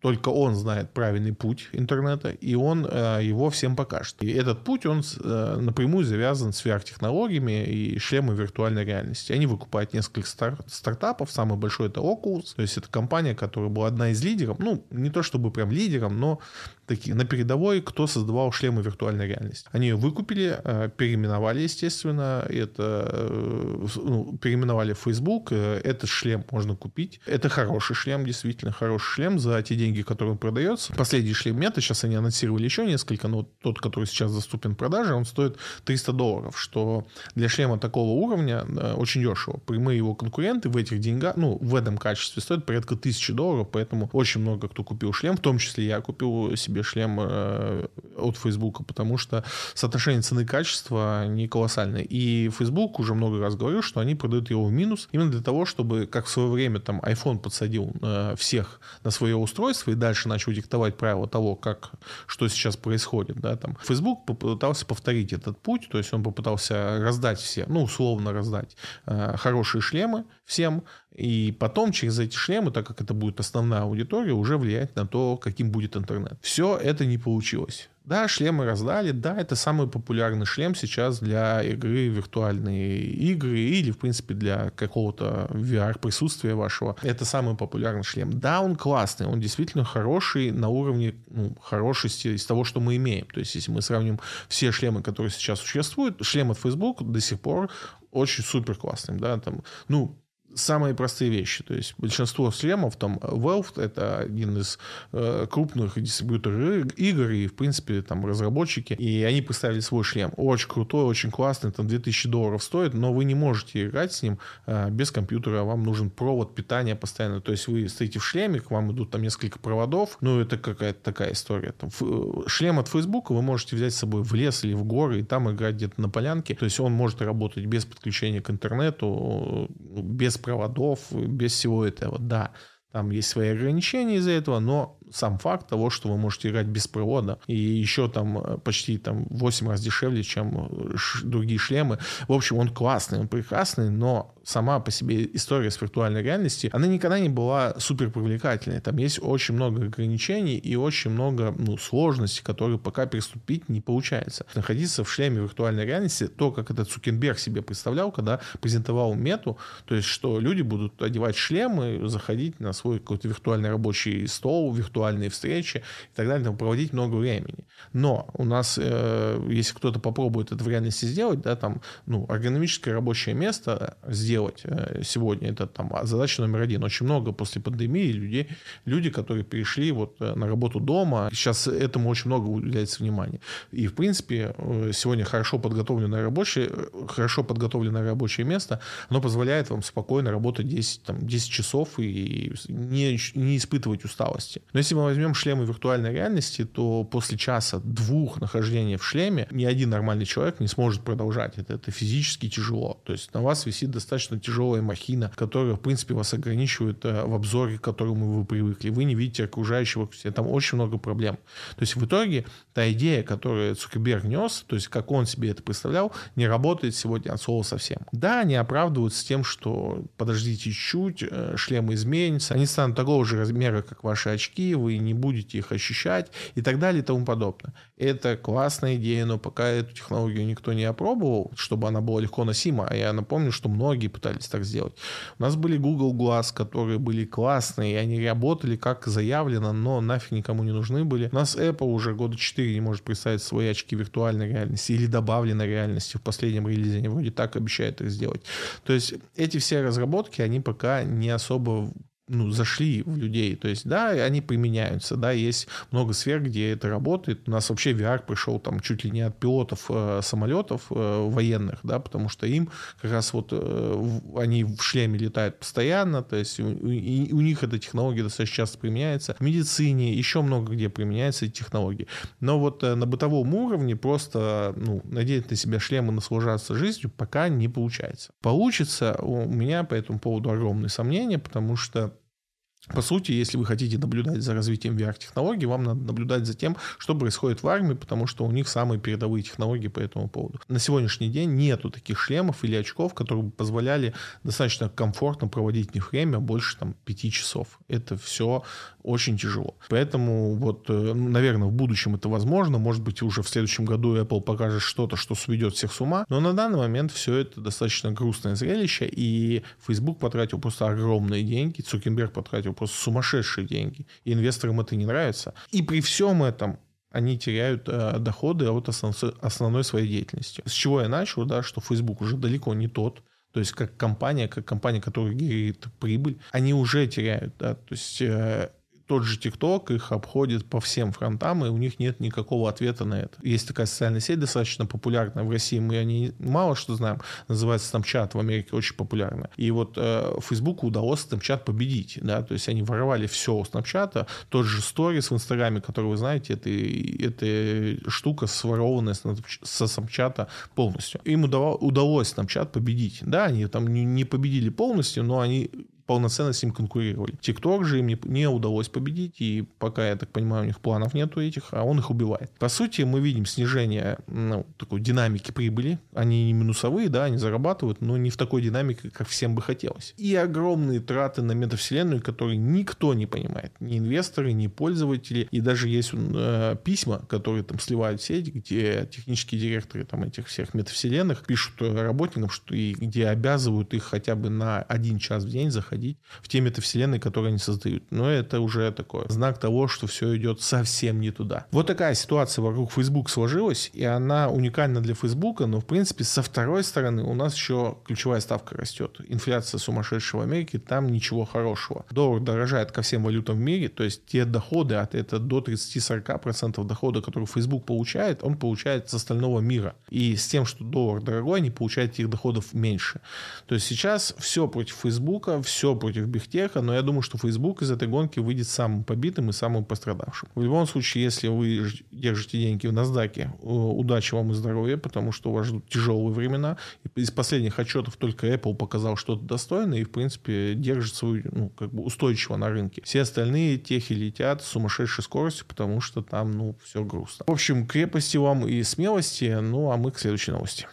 только он знает правильный путь интернета, и он э, его всем покажет. И этот путь, он э, напрямую завязан с VR-технологиями и шлемом виртуальной реальности. Они выкупают несколько стар- стартапов, самый большой это Oculus, то есть это компания, которая была одна из лидеров, ну, не то чтобы прям лидером, но такие, на передовой, кто создавал шлемы виртуальной реальности. Они ее выкупили, э, переименовали, естественно, это, э, ну, переименовали в Facebook, э, этот шлем можно купить. Это хороший шлем, действительно хороший шлем за те деньги, которые он продается. Последний шлем мета, сейчас они анонсировали еще несколько, но тот, который сейчас доступен в продаже, он стоит 300 долларов, что для шлема такого уровня очень дешево. Прямые его конкуренты в этих деньгах, ну, в этом качестве стоят порядка 1000 долларов, поэтому очень много кто купил шлем, в том числе я купил себе себе шлем э, от Facebook, потому что соотношение цены и качества не колоссальное. И Facebook уже много раз говорил, что они продают его в минус именно для того, чтобы, как в свое время там iPhone подсадил э, всех на свое устройство и дальше начал диктовать правила того, как, что сейчас происходит, да, там. Facebook попытался повторить этот путь, то есть он попытался раздать все, ну, условно раздать э, хорошие шлемы всем, и потом через эти шлемы, так как это будет основная аудитория, уже влиять на то, каким будет интернет. Все это не получилось. Да, шлемы раздали, да, это самый популярный шлем сейчас для игры виртуальные игры или, в принципе, для какого-то VR-присутствия вашего. Это самый популярный шлем. Да, он классный, он действительно хороший на уровне ну, хорошести из того, что мы имеем. То есть, если мы сравним все шлемы, которые сейчас существуют, шлем от Facebook до сих пор очень супер классным, да, там, ну, самые простые вещи. То есть большинство шлемов, там Valve это один из э, крупных дистрибьюторов игр и, в принципе, там разработчики. И они представили свой шлем. Очень крутой, очень классный, там 2000 долларов стоит, но вы не можете играть с ним э, без компьютера. Вам нужен провод питания постоянно. То есть вы стоите в шлеме, к вам идут там несколько проводов. Ну, это какая-то такая история. Там, э, шлем от Facebook вы можете взять с собой в лес или в горы и там играть где-то на полянке. То есть он может работать без подключения к интернету, без проводов, без всего этого, да. Там есть свои ограничения из-за этого, но сам факт того, что вы можете играть без провода и еще там э, почти там 8 раз дешевле, чем э, другие шлемы. В общем, он классный, он прекрасный, но сама по себе история с виртуальной реальностью, она никогда не была супер привлекательной. Там есть очень много ограничений и очень много ну, сложностей, которые пока переступить не получается. Находиться в шлеме виртуальной реальности, то, как этот Цукенберг себе представлял, когда презентовал мету, то есть, что люди будут одевать шлемы, заходить на свой какой-то виртуальный рабочий стол, виртуальный виртуальные встречи и так далее, там, проводить много времени. Но у нас, э, если кто-то попробует это в реальности сделать, да, там, ну, эргономическое рабочее место сделать э, сегодня, это там задача номер один. Очень много после пандемии людей, люди, которые перешли вот э, на работу дома, сейчас этому очень много уделяется внимания. И, в принципе, э, сегодня хорошо подготовленное рабочее, хорошо подготовленное рабочее место, оно позволяет вам спокойно работать 10, там, 10 часов и не, не испытывать усталости. Но если мы возьмем шлемы виртуальной реальности, то после часа-двух нахождения в шлеме ни один нормальный человек не сможет продолжать это. Это физически тяжело. То есть на вас висит достаточно тяжелая махина, которая, в принципе, вас ограничивает э, в обзоре, к которому вы привыкли. Вы не видите окружающего. Там очень много проблем. То есть в итоге та идея, которую Цукерберг нес, то есть как он себе это представлял, не работает сегодня от слова совсем. Да, они оправдываются тем, что подождите чуть, э, шлемы изменятся, они станут такого же размера, как ваши очки, вы не будете их ощущать и так далее и тому подобное. Это классная идея, но пока эту технологию никто не опробовал, чтобы она была легко носима, а я напомню, что многие пытались так сделать. У нас были Google Glass, которые были классные, и они работали как заявлено, но нафиг никому не нужны были. У нас Apple уже года 4 не может представить свои очки виртуальной реальности или добавленной реальности. В последнем релизе они вроде так обещают их сделать. То есть эти все разработки, они пока не особо ну, зашли в людей. То есть, да, они применяются, да, есть много сфер, где это работает. У нас вообще VR пришел там чуть ли не от пилотов э, самолетов э, военных, да, потому что им как раз вот э, они в шлеме летают постоянно, то есть у, и, у них эта технология достаточно часто применяется. В медицине еще много где применяются эти технологии. Но вот э, на бытовом уровне просто, ну, надеть на себя шлем и наслаждаться жизнью пока не получается. Получится у меня по этому поводу огромные сомнения, потому что По сути, если вы хотите наблюдать за развитием VR-технологий, вам надо наблюдать за тем, что происходит в армии, потому что у них самые передовые технологии по этому поводу. На сегодняшний день нету таких шлемов или очков, которые бы позволяли достаточно комфортно проводить в них время больше там, пяти часов. Это все очень тяжело. Поэтому вот, э, наверное, в будущем это возможно. Может быть, уже в следующем году Apple покажет что-то, что сведет всех с ума. Но на данный момент все это достаточно грустное зрелище, и Facebook потратил просто огромные деньги, Цукерберг потратил просто сумасшедшие деньги. И инвесторам это не нравится. И при всем этом они теряют э, доходы от основ, основной своей деятельности. С чего я начал, да, что Facebook уже далеко не тот, то есть как компания, как компания, которая генерирует прибыль, они уже теряют, да, то есть э, тот же TikTok их обходит по всем фронтам, и у них нет никакого ответа на это. Есть такая социальная сеть достаточно популярная в России, мы о ней мало что знаем, называется Snapchat, в Америке очень популярная. И вот э, Фейсбуку удалось Snapchat победить, да, то есть они воровали все у Snapchat, тот же Stories в Инстаграме, который вы знаете, это, это штука сворованная со Snapchat полностью. Им удалось Snapchat победить. Да, они там не победили полностью, но они полноценно с ним конкурировали. TikTok же им не, не удалось победить, и пока, я так понимаю, у них планов нету этих, а он их убивает. По сути, мы видим снижение ну, такой динамики прибыли. Они не минусовые, да, они зарабатывают, но не в такой динамике, как всем бы хотелось. И огромные траты на метавселенную, которые никто не понимает. Ни инвесторы, ни пользователи. И даже есть э, письма, которые там сливают в сеть, где технические директоры там этих всех метавселенных пишут работникам, что и где обязывают их хотя бы на один час в день заходить входить в те метавселенные, которые они создают. Но это уже такой знак того, что все идет совсем не туда. Вот такая ситуация вокруг Facebook сложилась, и она уникальна для Facebook, но в принципе со второй стороны у нас еще ключевая ставка растет. Инфляция сумасшедшая в Америке, там ничего хорошего. Доллар дорожает ко всем валютам в мире, то есть те доходы от это до 30-40% дохода, которые Facebook получает, он получает с остального мира. И с тем, что доллар дорогой, они получают этих доходов меньше. То есть сейчас все против Facebook, все все против Бихтеха, но я думаю, что Facebook из этой гонки выйдет самым побитым и самым пострадавшим. В любом случае, если вы держите деньги в NASDAQ, удачи вам и здоровья, потому что вас ждут тяжелые времена. Из последних отчетов только Apple показал что-то достойное и, в принципе, держит свою, ну, как бы устойчиво на рынке. Все остальные техи летят с сумасшедшей скоростью, потому что там, ну, все грустно. В общем, крепости вам и смелости, ну, а мы к следующей новости.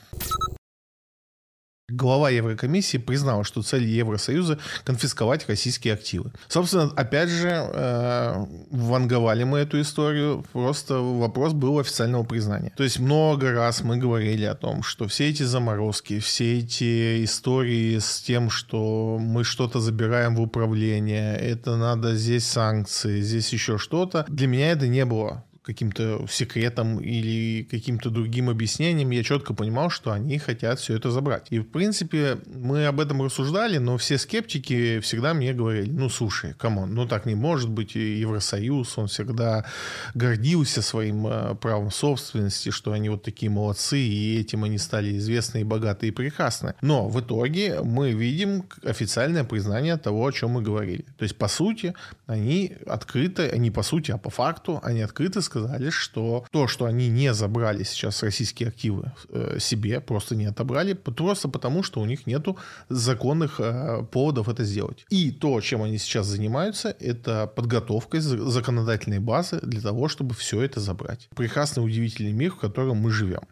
Глава Еврокомиссии признала, что цель Евросоюза – конфисковать российские активы. Собственно, опять же, э, ванговали мы эту историю, просто вопрос был официального признания. То есть много раз мы говорили о том, что все эти заморозки, все эти истории с тем, что мы что-то забираем в управление, это надо здесь санкции, здесь еще что-то, для меня это не было каким-то секретом или каким-то другим объяснением, я четко понимал, что они хотят все это забрать. И, в принципе, мы об этом рассуждали, но все скептики всегда мне говорили, ну, слушай, come on, ну так не может быть, Евросоюз, он всегда гордился своим э, правом собственности, что они вот такие молодцы, и этим они стали известны и богаты и прекрасны. Но в итоге мы видим официальное признание того, о чем мы говорили. То есть, по сути, они открыто, не по сути, а по факту, они открыто сказали, сказали, что то, что они не забрали сейчас российские активы э, себе, просто не отобрали, просто потому, что у них нету законных э, поводов это сделать. И то, чем они сейчас занимаются, это подготовкой законодательной базы для того, чтобы все это забрать. Прекрасный, удивительный мир, в котором мы живем.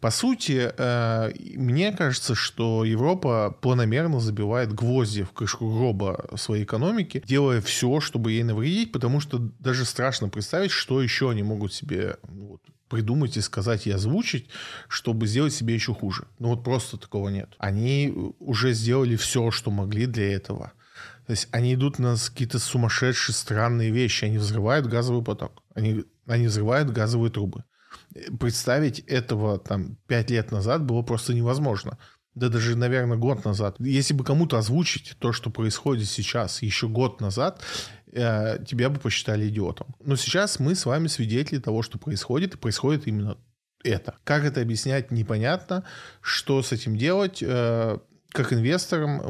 По сути, э, мне кажется, что Европа планомерно забивает гвозди в крышку гроба своей экономики, делая все, чтобы ей навредить, потому что даже страшно представить, что еще они могут себе ну, вот, придумать и сказать и озвучить, чтобы сделать себе еще хуже. Ну вот просто такого нет. Они уже сделали все, что могли для этого. То есть они идут на какие-то сумасшедшие странные вещи. Они взрывают газовый поток. Они, они взрывают газовые трубы представить этого там пять лет назад было просто невозможно. Да даже, наверное, год назад. Если бы кому-то озвучить то, что происходит сейчас, еще год назад, э, тебя бы посчитали идиотом. Но сейчас мы с вами свидетели того, что происходит, и происходит именно это. Как это объяснять, непонятно. Что с этим делать? Э, как инвесторам,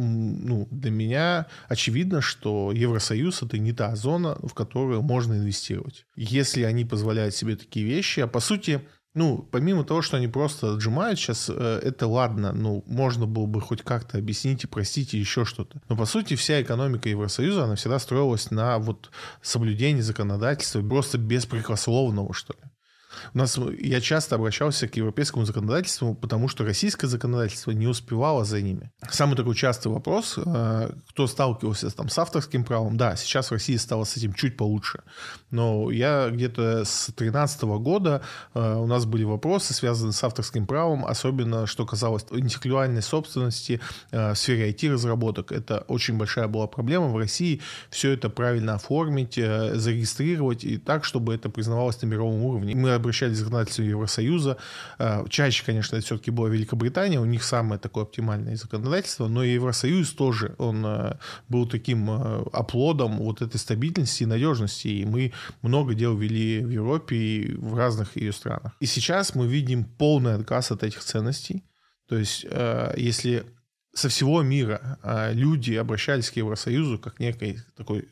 ну, для меня очевидно, что Евросоюз это не та зона, в которую можно инвестировать. Если они позволяют себе такие вещи, а по сути Ну, помимо того, что они просто отжимают сейчас, э, это ладно, ну, можно было бы хоть как-то объяснить и простить и еще что-то. Но, по сути, вся экономика Евросоюза, она всегда строилась на вот соблюдении законодательства, просто беспрекословного, что ли. У нас, я часто обращался к европейскому законодательству, потому что российское законодательство не успевало за ними. Самый такой частый вопрос, э, кто сталкивался там, с авторским правом, да, сейчас в России стало с этим чуть получше. Но я где-то с 2013 года э, у нас были вопросы, связанные с авторским правом, особенно что касалось интеллектуальной собственности э, в сфере IT-разработок. Это очень большая была проблема в России. Все это правильно оформить, зарегистрировать и так, чтобы это признавалось на мировом уровне. Мы обращались к законодательству Евросоюза. Э, чаще, конечно, это все-таки была Великобритания, у них самое такое оптимальное законодательство, но и Евросоюз тоже, он э, был таким э, оплодом вот этой стабильности и надежности, и мы много дел вели в Европе и в разных ее странах. И сейчас мы видим полный отказ от этих ценностей. То есть, если со всего мира люди обращались к Евросоюзу как некой такой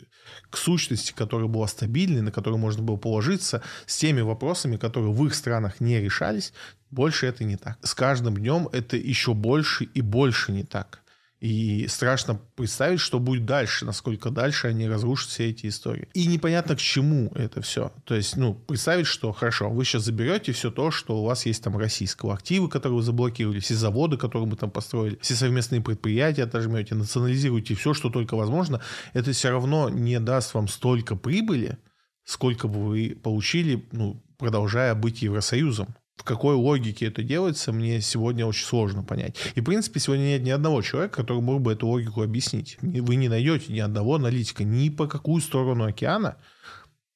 к сущности, которая была стабильной, на которую можно было положиться, с теми вопросами, которые в их странах не решались, больше это не так. С каждым днем это еще больше и больше не так. И страшно представить, что будет дальше, насколько дальше они разрушат все эти истории. И непонятно, к чему это все. То есть, ну, представить, что, хорошо, вы сейчас заберете все то, что у вас есть там российского активы, которые вы заблокировали, все заводы, которые мы там построили, все совместные предприятия отожмете, национализируете все, что только возможно, это все равно не даст вам столько прибыли, сколько бы вы получили, ну, продолжая быть Евросоюзом в какой логике это делается, мне сегодня очень сложно понять. И, в принципе, сегодня нет ни одного человека, который мог бы эту логику объяснить. Вы не найдете ни одного аналитика ни по какую сторону океана,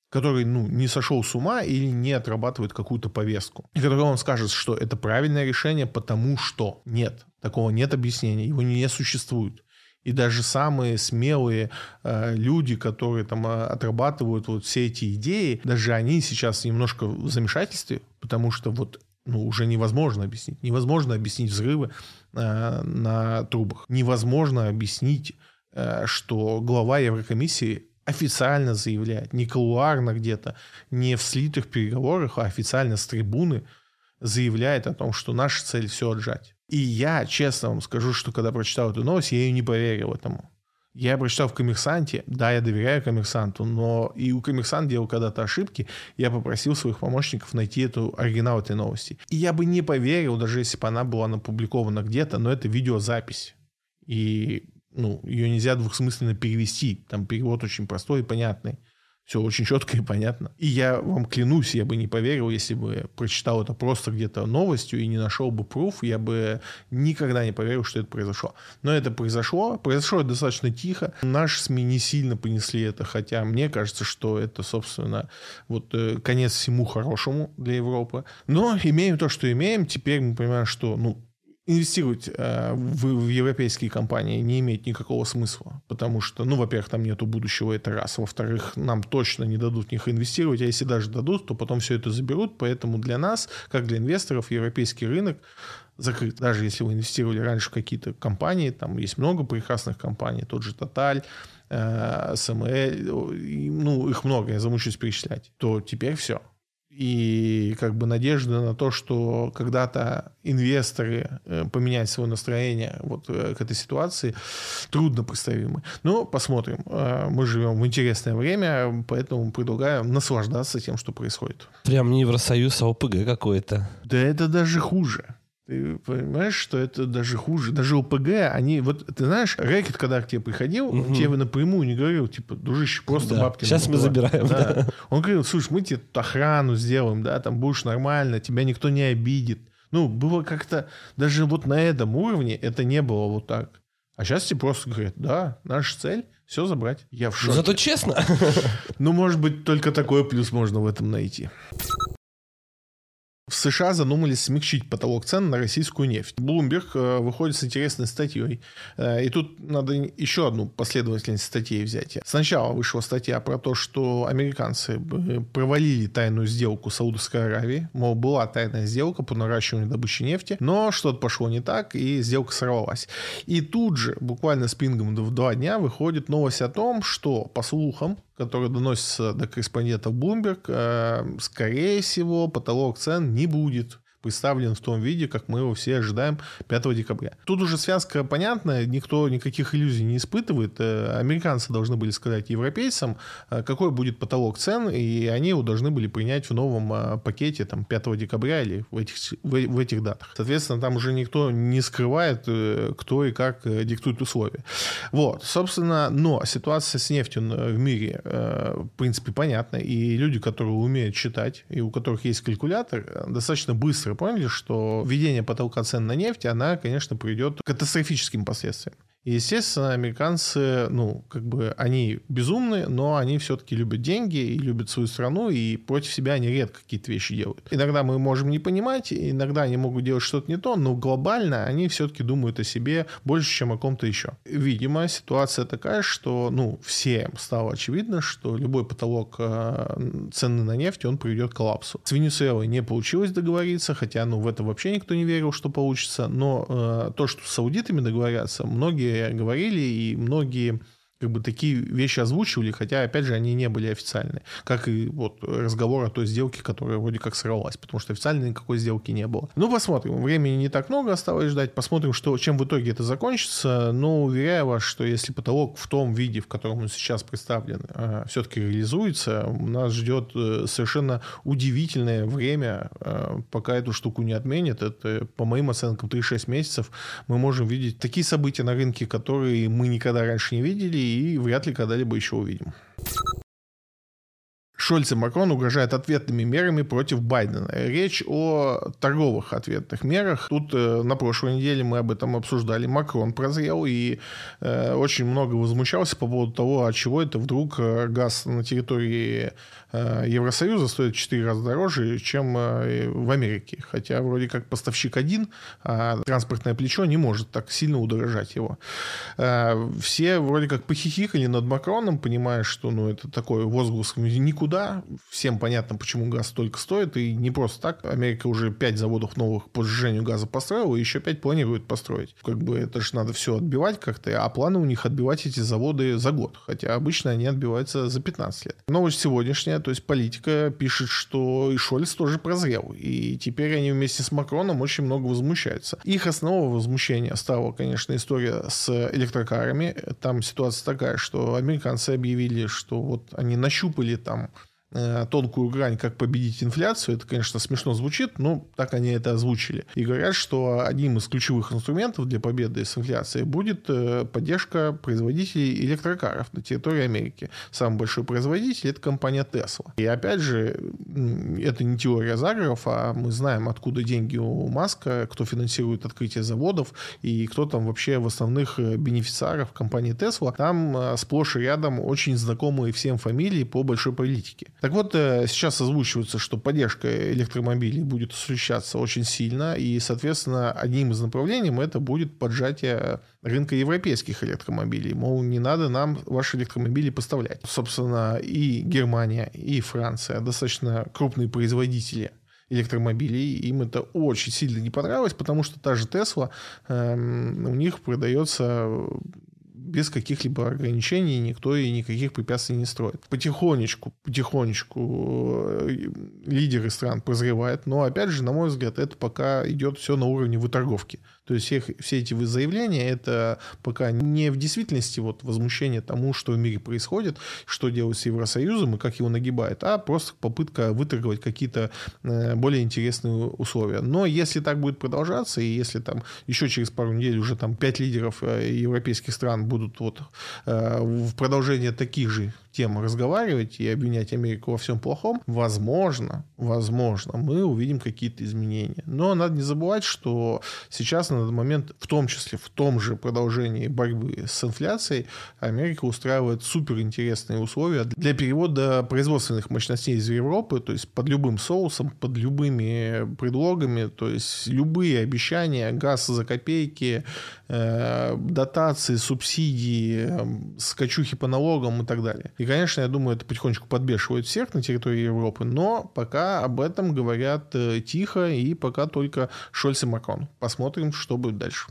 который ну, не сошел с ума или не отрабатывает какую-то повестку. И который вам скажет, что это правильное решение, потому что нет. Такого нет объяснения, его не существует. И даже самые смелые э, люди, которые там э, отрабатывают вот все эти идеи, даже они сейчас немножко в замешательстве, потому что вот ну, уже невозможно объяснить. Невозможно объяснить взрывы э, на трубах. Невозможно объяснить, э, что глава Еврокомиссии официально заявляет, не колуарно где-то, не в слитых переговорах, а официально с трибуны заявляет о том, что наша цель все отжать. И я, честно вам скажу, что когда прочитал эту новость, я ее не поверил этому. Я прочитал в «Коммерсанте», да, я доверяю «Коммерсанту», но и у «Коммерсант» делал когда-то ошибки, я попросил своих помощников найти эту оригинал этой новости. И я бы не поверил, даже если бы она была опубликована где-то, но это видеозапись. И ну, ее нельзя двухсмысленно перевести, там перевод очень простой и понятный. Все очень четко и понятно. И я вам клянусь, я бы не поверил, если бы прочитал это просто где-то новостью и не нашел бы пруф, я бы никогда не поверил, что это произошло. Но это произошло. Произошло это достаточно тихо. Наши СМИ не сильно понесли это, хотя мне кажется, что это, собственно, вот э, конец всему хорошему для Европы. Но имеем то, что имеем. Теперь мы понимаем, что, ну, инвестировать э, в, в европейские компании не имеет никакого смысла, потому что, ну, во-первых, там нету будущего, это раз, во-вторых, нам точно не дадут в них инвестировать, а если даже дадут, то потом все это заберут, поэтому для нас, как для инвесторов, европейский рынок закрыт. Даже если вы инвестировали раньше в какие-то компании, там есть много прекрасных компаний, тот же Total, э, SML, ну, их много, я замучусь перечислять, то теперь все и как бы надежда на то, что когда-то инвесторы э, поменяют свое настроение вот э, к этой ситуации, трудно представимы. Но посмотрим. Э, мы живем в интересное время, поэтому предлагаю наслаждаться тем, что происходит.
Прям не Евросоюз, а ОПГ какой-то.
Да это даже хуже. Ты понимаешь, что это даже хуже. Даже ОПГ, они... Вот ты знаешь, рэкет, когда к тебе приходил, угу. тебе напрямую не говорил, типа, дружище, просто да. бабки...
Сейчас мы забираем, да. да.
Он говорил, слушай, мы тебе тут охрану сделаем, да, там будешь нормально, тебя никто не обидит. Ну, было как-то... Даже вот на этом уровне это не было вот так. А сейчас тебе просто говорят, да, наша цель все забрать. Я в шоке.
Зато честно.
Ну, может быть, только такой плюс можно в этом найти. В США задумались смягчить потолок цен на российскую нефть. Bloomberg э, выходит с интересной статьей. Э, и тут надо еще одну последовательность статей взять. Сначала вышла статья про то, что американцы провалили тайную сделку Саудовской Аравии. Мол, была тайная сделка по наращиванию добычи нефти, но что-то пошло не так, и сделка сорвалась. И тут же, буквально с пингом в два дня, выходит новость о том, что, по слухам, который доносится до корреспондентов Bloomberg, э, скорее всего, потолок цен не будет представлен в том виде, как мы его все ожидаем 5 декабря. Тут уже связка понятная, никто никаких иллюзий не испытывает. Э, американцы должны были сказать европейцам, э, какой будет потолок цен, и они его должны были принять в новом э, пакете там, 5 декабря или в этих, в, в этих датах. Соответственно, там уже никто не скрывает, кто и как диктует условия. Вот, собственно, но ситуация с нефтью в мире, в принципе, понятна, и люди, которые умеют читать, и у которых есть калькулятор, достаточно быстро поняли, что введение потолка цен на нефть, она, конечно, приведет к катастрофическим последствиям. И, естественно, американцы, ну, как бы, они безумны, но они все-таки любят деньги и любят свою страну, и против себя они редко какие-то вещи делают. Иногда мы можем не понимать, иногда они могут делать что-то не то, но глобально они все-таки думают о себе больше, чем о ком-то еще. Видимо, ситуация такая, что, ну, всем стало очевидно, что любой потолок э, цены на нефть, он приведет к коллапсу. С Венесуэлой не получилось договориться, хотя, ну, в это вообще никто не верил, что получится, но э, то, что с саудитами договорятся, многие говорили, и многие как бы такие вещи озвучивали, хотя, опять же, они не были официальны. Как и вот разговор о той сделке, которая вроде как сорвалась, потому что официальной никакой сделки не было. Ну, посмотрим. Времени не так много осталось ждать. Посмотрим, что, чем в итоге это закончится. Но уверяю вас, что если потолок в том виде, в котором он сейчас представлен, э, все-таки реализуется, нас ждет э, совершенно удивительное время, э, пока эту штуку не отменят. Это, по моим оценкам, 3-6 месяцев мы можем видеть такие события на рынке, которые мы никогда раньше не видели, и вряд ли когда-либо еще увидим. Шольц и Макрон угрожают ответными мерами против Байдена. Речь о торговых ответных мерах. Тут э, на прошлой неделе мы об этом обсуждали. Макрон прозрел и э, очень много возмущался по поводу того, от чего это вдруг э, газ на территории Евросоюза стоит в 4 раза дороже, чем э, в Америке. Хотя вроде как поставщик один, а транспортное плечо не может так сильно удорожать его. Э, все вроде как похихикали над Макроном, понимая, что ну, это такой возглас никуда. Всем понятно, почему газ столько стоит. И не просто так. Америка уже 5 заводов новых по сжижению газа построила, и еще 5 планирует построить. Как бы это же надо все отбивать как-то. А планы у них отбивать эти заводы за год. Хотя обычно они отбиваются за 15 лет. Новость сегодняшняя, то есть политика пишет, что и Шольц тоже прозрел. И теперь они вместе с Макроном очень много возмущаются. Их основного возмущения стала, конечно, история с электрокарами. Там ситуация такая, что американцы объявили, что вот они нащупали там тонкую грань, как победить инфляцию. Это, конечно, смешно звучит, но так они это озвучили. И говорят, что одним из ключевых инструментов для победы с инфляцией будет э, поддержка производителей электрокаров на территории Америки. Самый большой производитель – это компания Tesla. И опять же, это не теория заговоров, а мы знаем, откуда деньги у Маска, кто финансирует открытие заводов и кто там вообще в основных э, бенефициаров компании Tesla. Там сплошь и рядом очень знакомые всем фамилии по большой политике. Так вот, э, сейчас озвучивается, что поддержка электромобилей будет осуществляться очень сильно, и, соответственно, одним из направлений это будет поджатие рынка европейских электромобилей. Мол, не надо нам ваши электромобили поставлять. Собственно, и Германия, и Франция достаточно крупные производители электромобилей. Им это очень сильно не понравилось, потому что та же Тесла, э, у них продается без каких-либо ограничений, никто и никаких препятствий не строит. Потихонечку, потихонечку э, лидеры стран прозревают, но, опять же, на мой взгляд, это пока идет все на уровне выторговки. То есть всех, все эти заявления это пока не в действительности вот возмущение тому, что в мире происходит, что делать с Евросоюзом и как его нагибает, а просто попытка выторговать какие-то э, более интересные условия. Но если так будет продолжаться, и если там еще через пару недель уже там пять лидеров э, европейских стран будут вот э, в продолжение таких же тем разговаривать и обвинять Америку во всем плохом, возможно, возможно, мы увидим какие-то изменения. Но надо не забывать, что сейчас на данный момент, в том числе в том же продолжении борьбы с инфляцией, Америка устраивает суперинтересные условия для перевода производственных мощностей из Европы, то есть под любым соусом, под любыми предлогами, то есть любые обещания, газ за копейки, э, дотации, субсидии, э, скощухи по налогам и так далее. И, конечно, я думаю, это потихонечку подбешивает всех на территории Европы, но пока об этом говорят э, тихо и пока только Шольц и Макрон. Посмотрим, что будет дальше.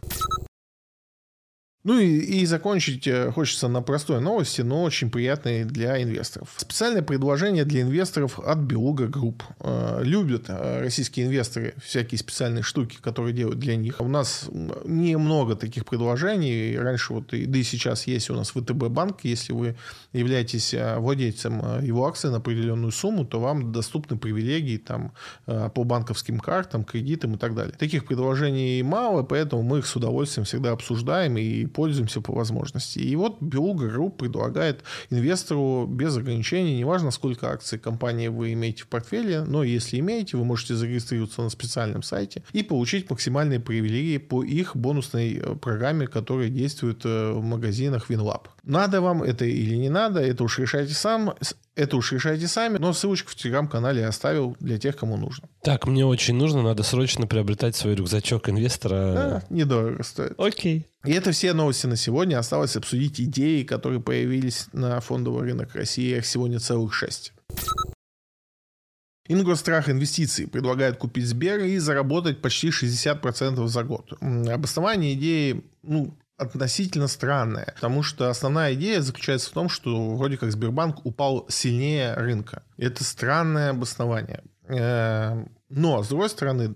Ну и, и закончить э, хочется на простой новости, но очень приятной для инвесторов. Специальное предложение для инвесторов от Beluga Group. Э, любят э, российские инвесторы всякие специальные штуки, которые делают для них. У нас немного таких предложений. Раньше вот, да и сейчас есть у нас ВТБ банк. Если вы являетесь владельцем его акций на определенную сумму, то вам доступны привилегии там, по банковским картам, кредитам и так далее. Таких предложений мало, поэтому мы их с удовольствием всегда обсуждаем и пользуемся по возможности. И вот Beluga Group предлагает инвестору без ограничений, неважно, сколько акций компании вы имеете в портфеле, но если имеете, вы можете зарегистрироваться на специальном сайте и получить максимальные привилегии по их бонусной э, программе, которая действует э, в магазинах WinLab. Надо вам это или не надо, это уж решайте сам. Это уж решайте сами, но ссылочку в телеграм-канале я оставил для тех, кому нужно.
Так, мне очень нужно, надо срочно приобретать свой рюкзачок инвестора.
Да, недорого стоит.
Окей.
И это все новости на сегодня. Осталось обсудить идеи, которые появились на фондовый рынок России. Их сегодня целых шесть. Ингострах инвестиций предлагает купить Сбер и заработать почти 60% за год. Обоснование идеи ну, относительно странная, потому что основная идея заключается в том, что вроде как Сбербанк упал сильнее рынка. Это странное обоснование. Э, но, с другой стороны,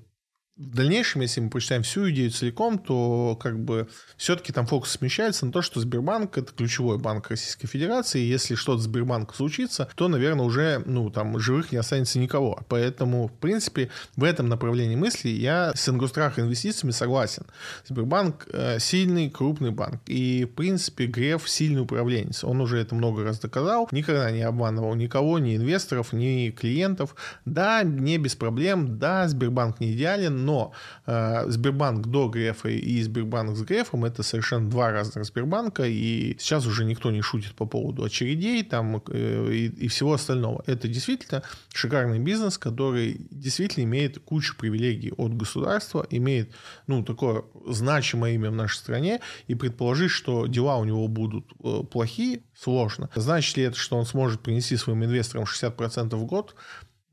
в дальнейшем, если мы прочитаем всю идею целиком, то как бы все-таки там фокус смещается на то, что Сбербанк – это ключевой банк Российской Федерации, и если что-то Сбербанк случится, то, наверное, уже ну, там, живых не останется никого. Поэтому, в принципе, в этом направлении мысли я с Ингострах инвестициями согласен. Сбербанк э, – сильный, крупный банк, и, в принципе, Греф – сильный управленец. Он уже это много раз доказал, никогда не обманывал никого, ни инвесторов, ни клиентов. Да, не без проблем, да, Сбербанк не идеален, но э, Сбербанк до Грефа и Сбербанк с Грефом это совершенно два разных Сбербанка, и сейчас уже никто не шутит по поводу очередей там э, и, и всего остального. Это действительно шикарный бизнес, который действительно имеет кучу привилегий от государства, имеет ну, такое значимое имя в нашей стране, и предположить, что дела у него будут э, плохие, сложно. Значит ли это, что он сможет принести своим инвесторам 60% в год?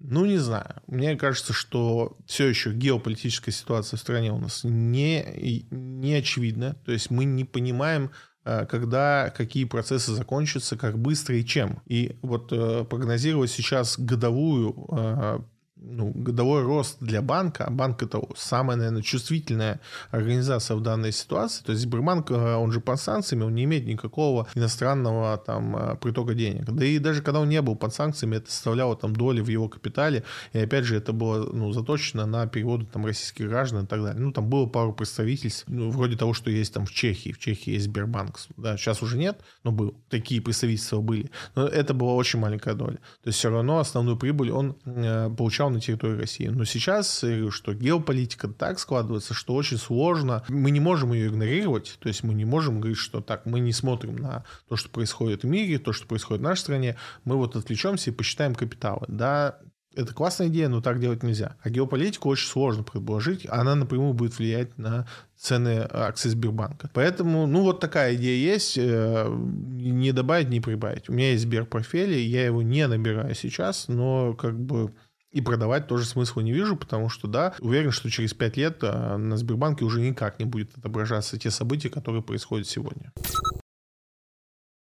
Ну, не знаю. Мне кажется, что все еще геополитическая ситуация в стране у нас не, не очевидна. То есть мы не понимаем, э, когда какие процессы закончатся, как быстро и чем. И вот э, прогнозировать сейчас годовую э, ну, годовой рост для банка, а банк это самая, наверное, чувствительная организация в данной ситуации, то есть Сбербанк, э, он же под санкциями, он не имеет никакого иностранного там э, притока денег. Да и даже когда он не был под санкциями, это составляло там доли в его капитале, и опять же это было ну, заточено на переводы там российских граждан и так далее. Ну, там было пару представительств, ну, вроде того, что есть там в Чехии. В Чехии есть Сбербанк, да, сейчас уже нет, но был. Такие представительства были. Но это была очень маленькая доля. То есть все равно основную прибыль он э, получал на территории России. Но сейчас, я говорю, что геополитика так складывается, что очень сложно. Мы не можем ее игнорировать. То есть мы не можем говорить, что так, мы не смотрим на то, что происходит в мире, то, что происходит в нашей стране. Мы вот отвлечемся и посчитаем капиталы. Да, это классная идея, но так делать нельзя. А геополитику очень сложно предположить. Она напрямую будет влиять на цены акций Сбербанка. Поэтому, ну, вот такая идея есть. Э, не добавить, не прибавить. У меня есть Сберпортфель, я его не набираю сейчас, но как бы и продавать тоже смысла не вижу, потому что, да, уверен, что через 5 лет а, на Сбербанке уже никак не будет отображаться те события, которые происходят сегодня.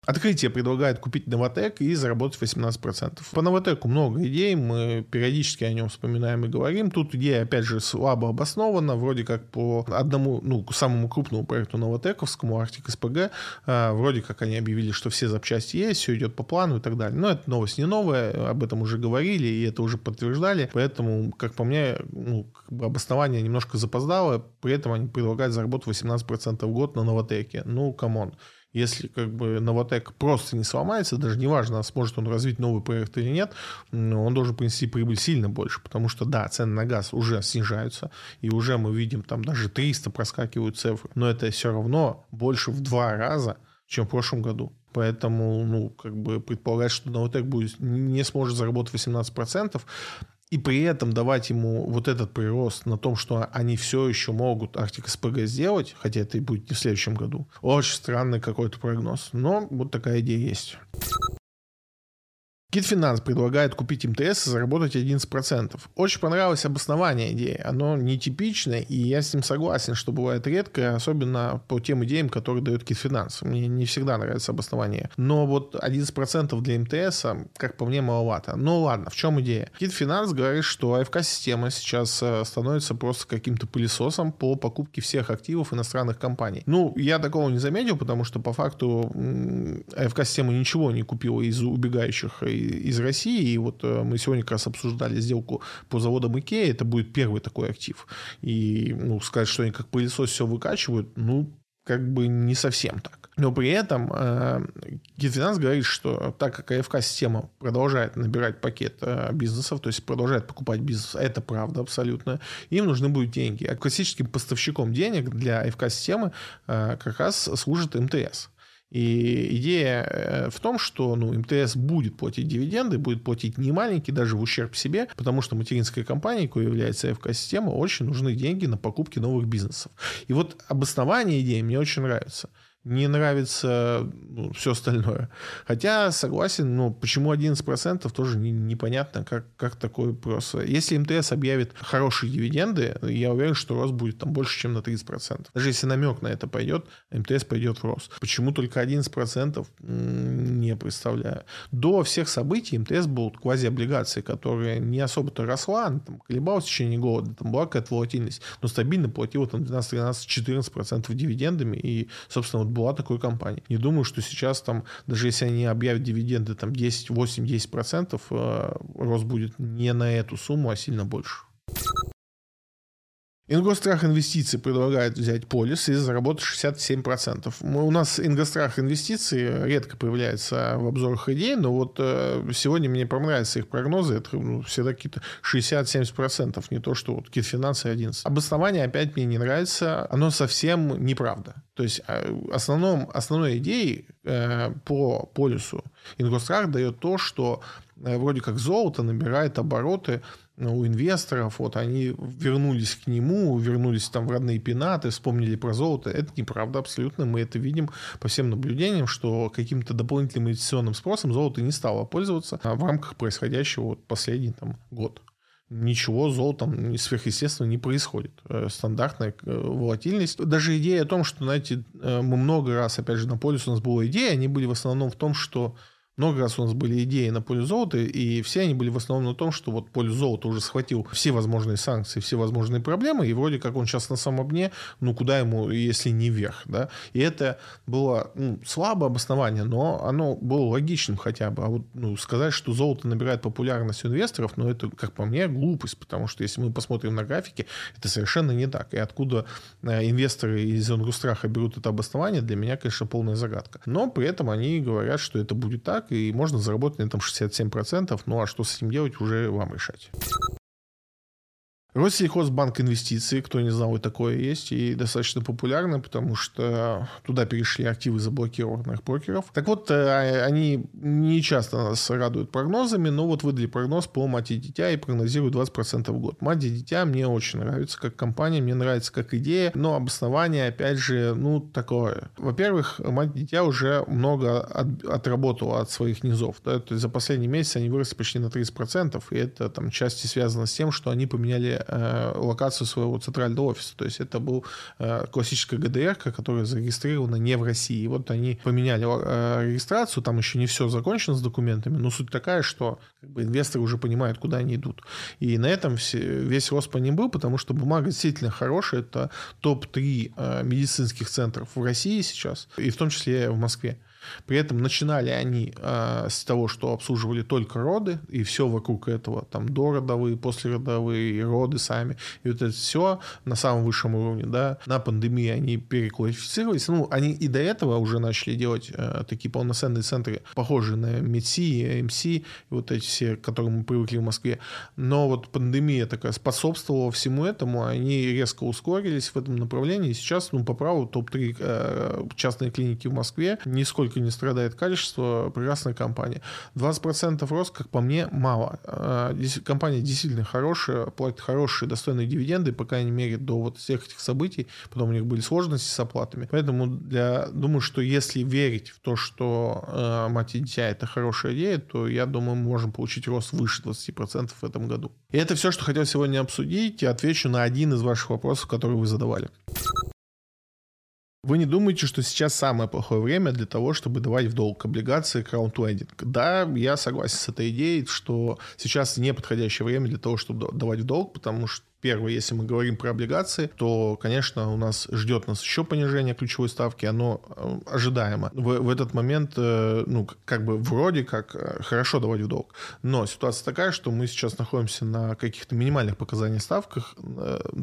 Открытие предлагает купить Новатэк и заработать 18%. По Новатэку много идей, мы периодически о нем вспоминаем и говорим. Тут идея, опять же, слабо обоснована, вроде как по одному, ну, самому крупному проекту Новатэковскому, Арктик СПГ, а, вроде как они объявили, что все запчасти есть, все идет по плану и так далее. Но это новость не новая, об этом уже говорили и это уже подтверждали, поэтому, как по мне, ну, как бы обоснование немножко запоздало, при этом они предлагают заработать 18% в год на Новатэке. Ну, come on если как бы Новотек просто не сломается, даже неважно, сможет он развить новый проект или нет, он должен принести прибыль сильно больше, потому что, да, цены на газ уже снижаются, и уже мы видим, там даже 300 проскакивают цифры, но это все равно больше в два раза, чем в прошлом году. Поэтому, ну, как бы предполагать, что Новотек будет, не сможет заработать 18%, и при этом давать ему вот этот прирост на том, что они все еще могут Arctic SPG сделать, хотя это и будет не в следующем году, очень странный какой-то прогноз. Но вот такая идея есть. Китфинанс предлагает купить МТС и заработать 11%. Очень понравилось обоснование идеи. Оно нетипичное, и я с ним согласен, что бывает редко, особенно по тем идеям, которые дает Китфинанс. Мне не всегда нравится обоснование. Но вот 11% для МТС, как по мне, маловато. Ну ладно, в чем идея? Китфинанс говорит, что АФК-система сейчас э, становится просто каким-то пылесосом по покупке всех активов иностранных компаний. Ну, я такого не заметил, потому что по факту АФК-система ничего не купила из убегающих из России. И вот э, мы сегодня как раз обсуждали сделку по заводам Икея. Это будет первый такой актив. И ну, сказать, что они как пылесос все выкачивают, ну, как бы не совсем так. Но при этом э, Гидфинанс говорит, что так как АФК-система продолжает набирать пакет э, бизнесов, то есть продолжает покупать бизнес, это правда абсолютно, им нужны будут деньги. А классическим поставщиком денег для АФК-системы э, как раз служит МТС. И идея э, в том, что ну, МТС будет платить дивиденды, будет платить не маленькие, даже в ущерб себе, потому что материнской компании, которая является АФК-система, очень нужны деньги на покупки новых бизнесов. И вот обоснование идеи мне очень нравится не нравится ну, все остальное. Хотя, согласен, но почему 11% тоже не, непонятно, как, как такое просто. Если МТС объявит хорошие дивиденды, я уверен, что рост будет там больше, чем на 30%. Даже если намек на это пойдет, МТС пойдет в рост. Почему только 11%? Не представляю. До всех событий МТС был квазиоблигации, которая не особо-то росла, она там колебалась в течение года, там была какая-то волатильность, но стабильно платила там 12, 13, 14% дивидендами, и, собственно, вот была такой компания. Не думаю, что сейчас там, даже если они объявят дивиденды там 10, 8, 10 процентов, э, рост будет не на эту сумму, а сильно больше. Ингострах инвестиций предлагает взять полис и заработать 67%. Мы, у нас Ингострах инвестиций редко появляется в обзорах идей, но вот э, сегодня мне понравятся их прогнозы. Это ну, всегда какие-то 60-70%, не то, что вот Китфинансы 11. Обоснование опять мне не нравится. Оно совсем неправда. То есть э, основном, основной идеей э, по полису Ингострах дает то, что э, вроде как золото набирает обороты у инвесторов, вот они вернулись к нему, вернулись там в родные пенаты, вспомнили про золото. Это неправда абсолютно. Мы это видим по всем наблюдениям, что каким-то дополнительным инвестиционным спросом золото не стало пользоваться в рамках происходящего вот последний там, год. Ничего золотом сверхъестественного не происходит. Э, стандартная э, волатильность. Даже идея о том, что, знаете, э, мы много раз, опять же, на полюс у нас была идея, они были в основном в том, что много раз у нас были идеи на поле золота, и все они были в основном на том, что вот поле золота уже схватил все возможные санкции, все возможные проблемы, и вроде как он сейчас на самом дне, ну куда ему, если не вверх, да? И это было ну, слабое обоснование, но оно было логичным хотя бы. А вот ну, сказать, что золото набирает популярность у инвесторов, ну это, как по мне, глупость, потому что если мы посмотрим на графики, это совершенно не так. И откуда э, инвесторы из Ингустраха берут это обоснование, для меня, конечно, полная загадка. Но при этом они говорят, что это будет так, так, и можно заработать на этом 67%. Ну а что с этим делать, уже вам решать. Россельхозбанк инвестиции, кто не знал, и такое есть, и достаточно популярно, потому что туда перешли активы заблокированных брокеров. Так вот, э, они не часто нас радуют прогнозами, но вот выдали прогноз по мать и дитя и прогнозируют 20% в год. Мать и дитя мне очень нравится как компания, мне нравится как идея, но обоснование, опять же, ну, такое. Во-первых, мать и дитя уже много от, отработала от своих низов. Да? То есть за последний месяц они выросли почти на 30%, и это там части связано с тем, что они поменяли локацию своего центрального офиса. То есть это был э, классическая ГДР, которая зарегистрирована не в России. И вот они поменяли э, регистрацию, там еще не все закончено с документами, но суть такая, что как бы, инвесторы уже понимают, куда они идут. И на этом все, весь рост по ним был, потому что бумага действительно хорошая. Это топ-3 медицинских центров в России сейчас, и в том числе в Москве. При этом начинали они э, с того, что обслуживали только роды, и все вокруг этого, там, дородовые, послеродовые, роды сами, и вот это все на самом высшем уровне, да, на пандемии они переквалифицировались, ну, они и до этого уже начали делать э, такие полноценные центры, похожие на МИДСИ, МС, вот эти все, к которым мы привыкли в Москве, но вот пандемия такая способствовала всему этому, они резко ускорились в этом направлении, и сейчас, ну, по праву, топ-3 э, частные клиники в Москве, нисколько нисколько не страдает качество, прекрасная компания. 20% рост, как по мне, мало. А, компания действительно хорошая, платит хорошие, достойные дивиденды, по крайней мере, до вот всех этих событий. Потом у них были сложности с оплатами. Поэтому для, думаю, что если верить в то, что э, мать и дитя это хорошая идея, то я думаю, мы можем получить рост выше 20% в этом году. И это все, что хотел сегодня обсудить. Я отвечу на один из ваших вопросов, которые вы задавали. Вы не думаете, что сейчас самое плохое время для того, чтобы давать в долг облигации краундлендинг? Да, я согласен с этой идеей, что сейчас не подходящее время для того, чтобы давать в долг, потому что Первое, если мы говорим про облигации, то, конечно, у нас ждет нас еще понижение ключевой ставки, оно э, ожидаемо. В, в этот момент, э, ну, как бы вроде как э, хорошо давать в долг. Но ситуация такая, что мы сейчас находимся на каких-то минимальных показаниях ставках,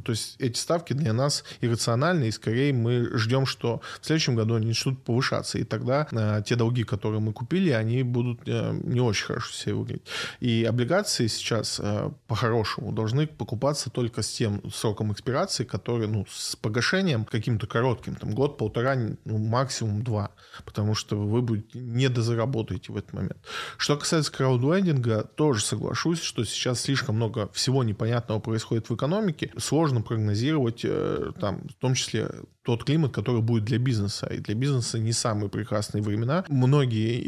то есть эти ставки для нас иррациональны, и скорее мы ждем, что в следующем году они начнут повышаться, и тогда те долги, которые мы купили, они будут не очень хорошо себя выглядеть. И облигации сейчас по-хорошему должны покупаться только только с тем сроком экспирации, который, ну, с погашением каким-то коротким, там, год-полтора, ну, максимум два, потому что вы будете не дозаработаете в этот момент. Что касается краудлендинга, тоже соглашусь, что сейчас слишком много всего непонятного происходит в экономике, сложно прогнозировать, э, там, в том числе тот климат, который будет для бизнеса. И для бизнеса не самые прекрасные времена. Многие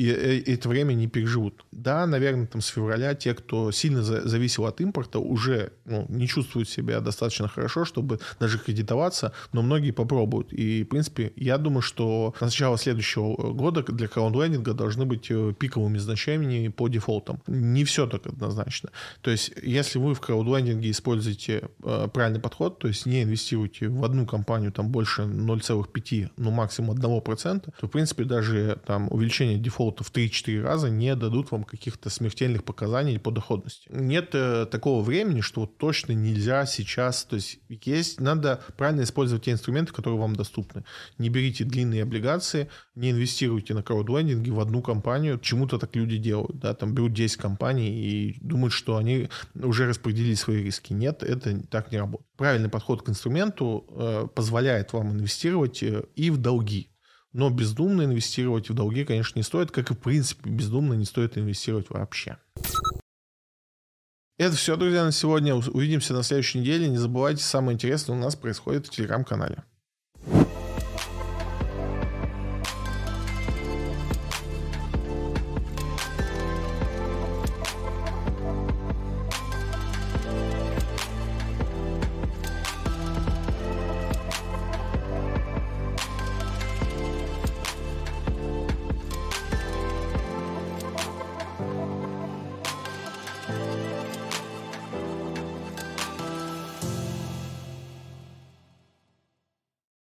это время не переживут. Да, наверное, там с февраля те, кто сильно зависел от импорта, уже ну, не чувствуют себя достаточно хорошо, чтобы даже кредитоваться, но многие попробуют. И, в принципе, я думаю, что с начала следующего года для краудлендинга должны быть э, пиковыми значениями по дефолтам. Не все так однозначно. То есть, если вы в краудлендинге используете э, правильный подход, то есть не инвестируете в одну компанию там больше 0,5, ну максимум 1%, то в принципе даже там увеличение дефолта в 3-4 раза не дадут вам каких-то смертельных показаний по доходности. Нет э, такого времени, что вот точно нельзя сейчас, то есть есть, надо правильно использовать те инструменты, которые вам доступны. Не берите длинные облигации, не инвестируйте на краудлендинге в одну компанию, чему-то так люди делают, да, там берут 10 компаний и думают, что они уже распределили свои риски. Нет, это так не работает. Правильный подход к инструменту э, позволяет вам инвестировать э, и в долги. Но бездумно инвестировать в долги, конечно, не стоит, как и в принципе бездумно не стоит инвестировать вообще. Это все, друзья, на сегодня. Увидимся на следующей неделе. Не забывайте, самое интересное у нас происходит в телеграм-канале.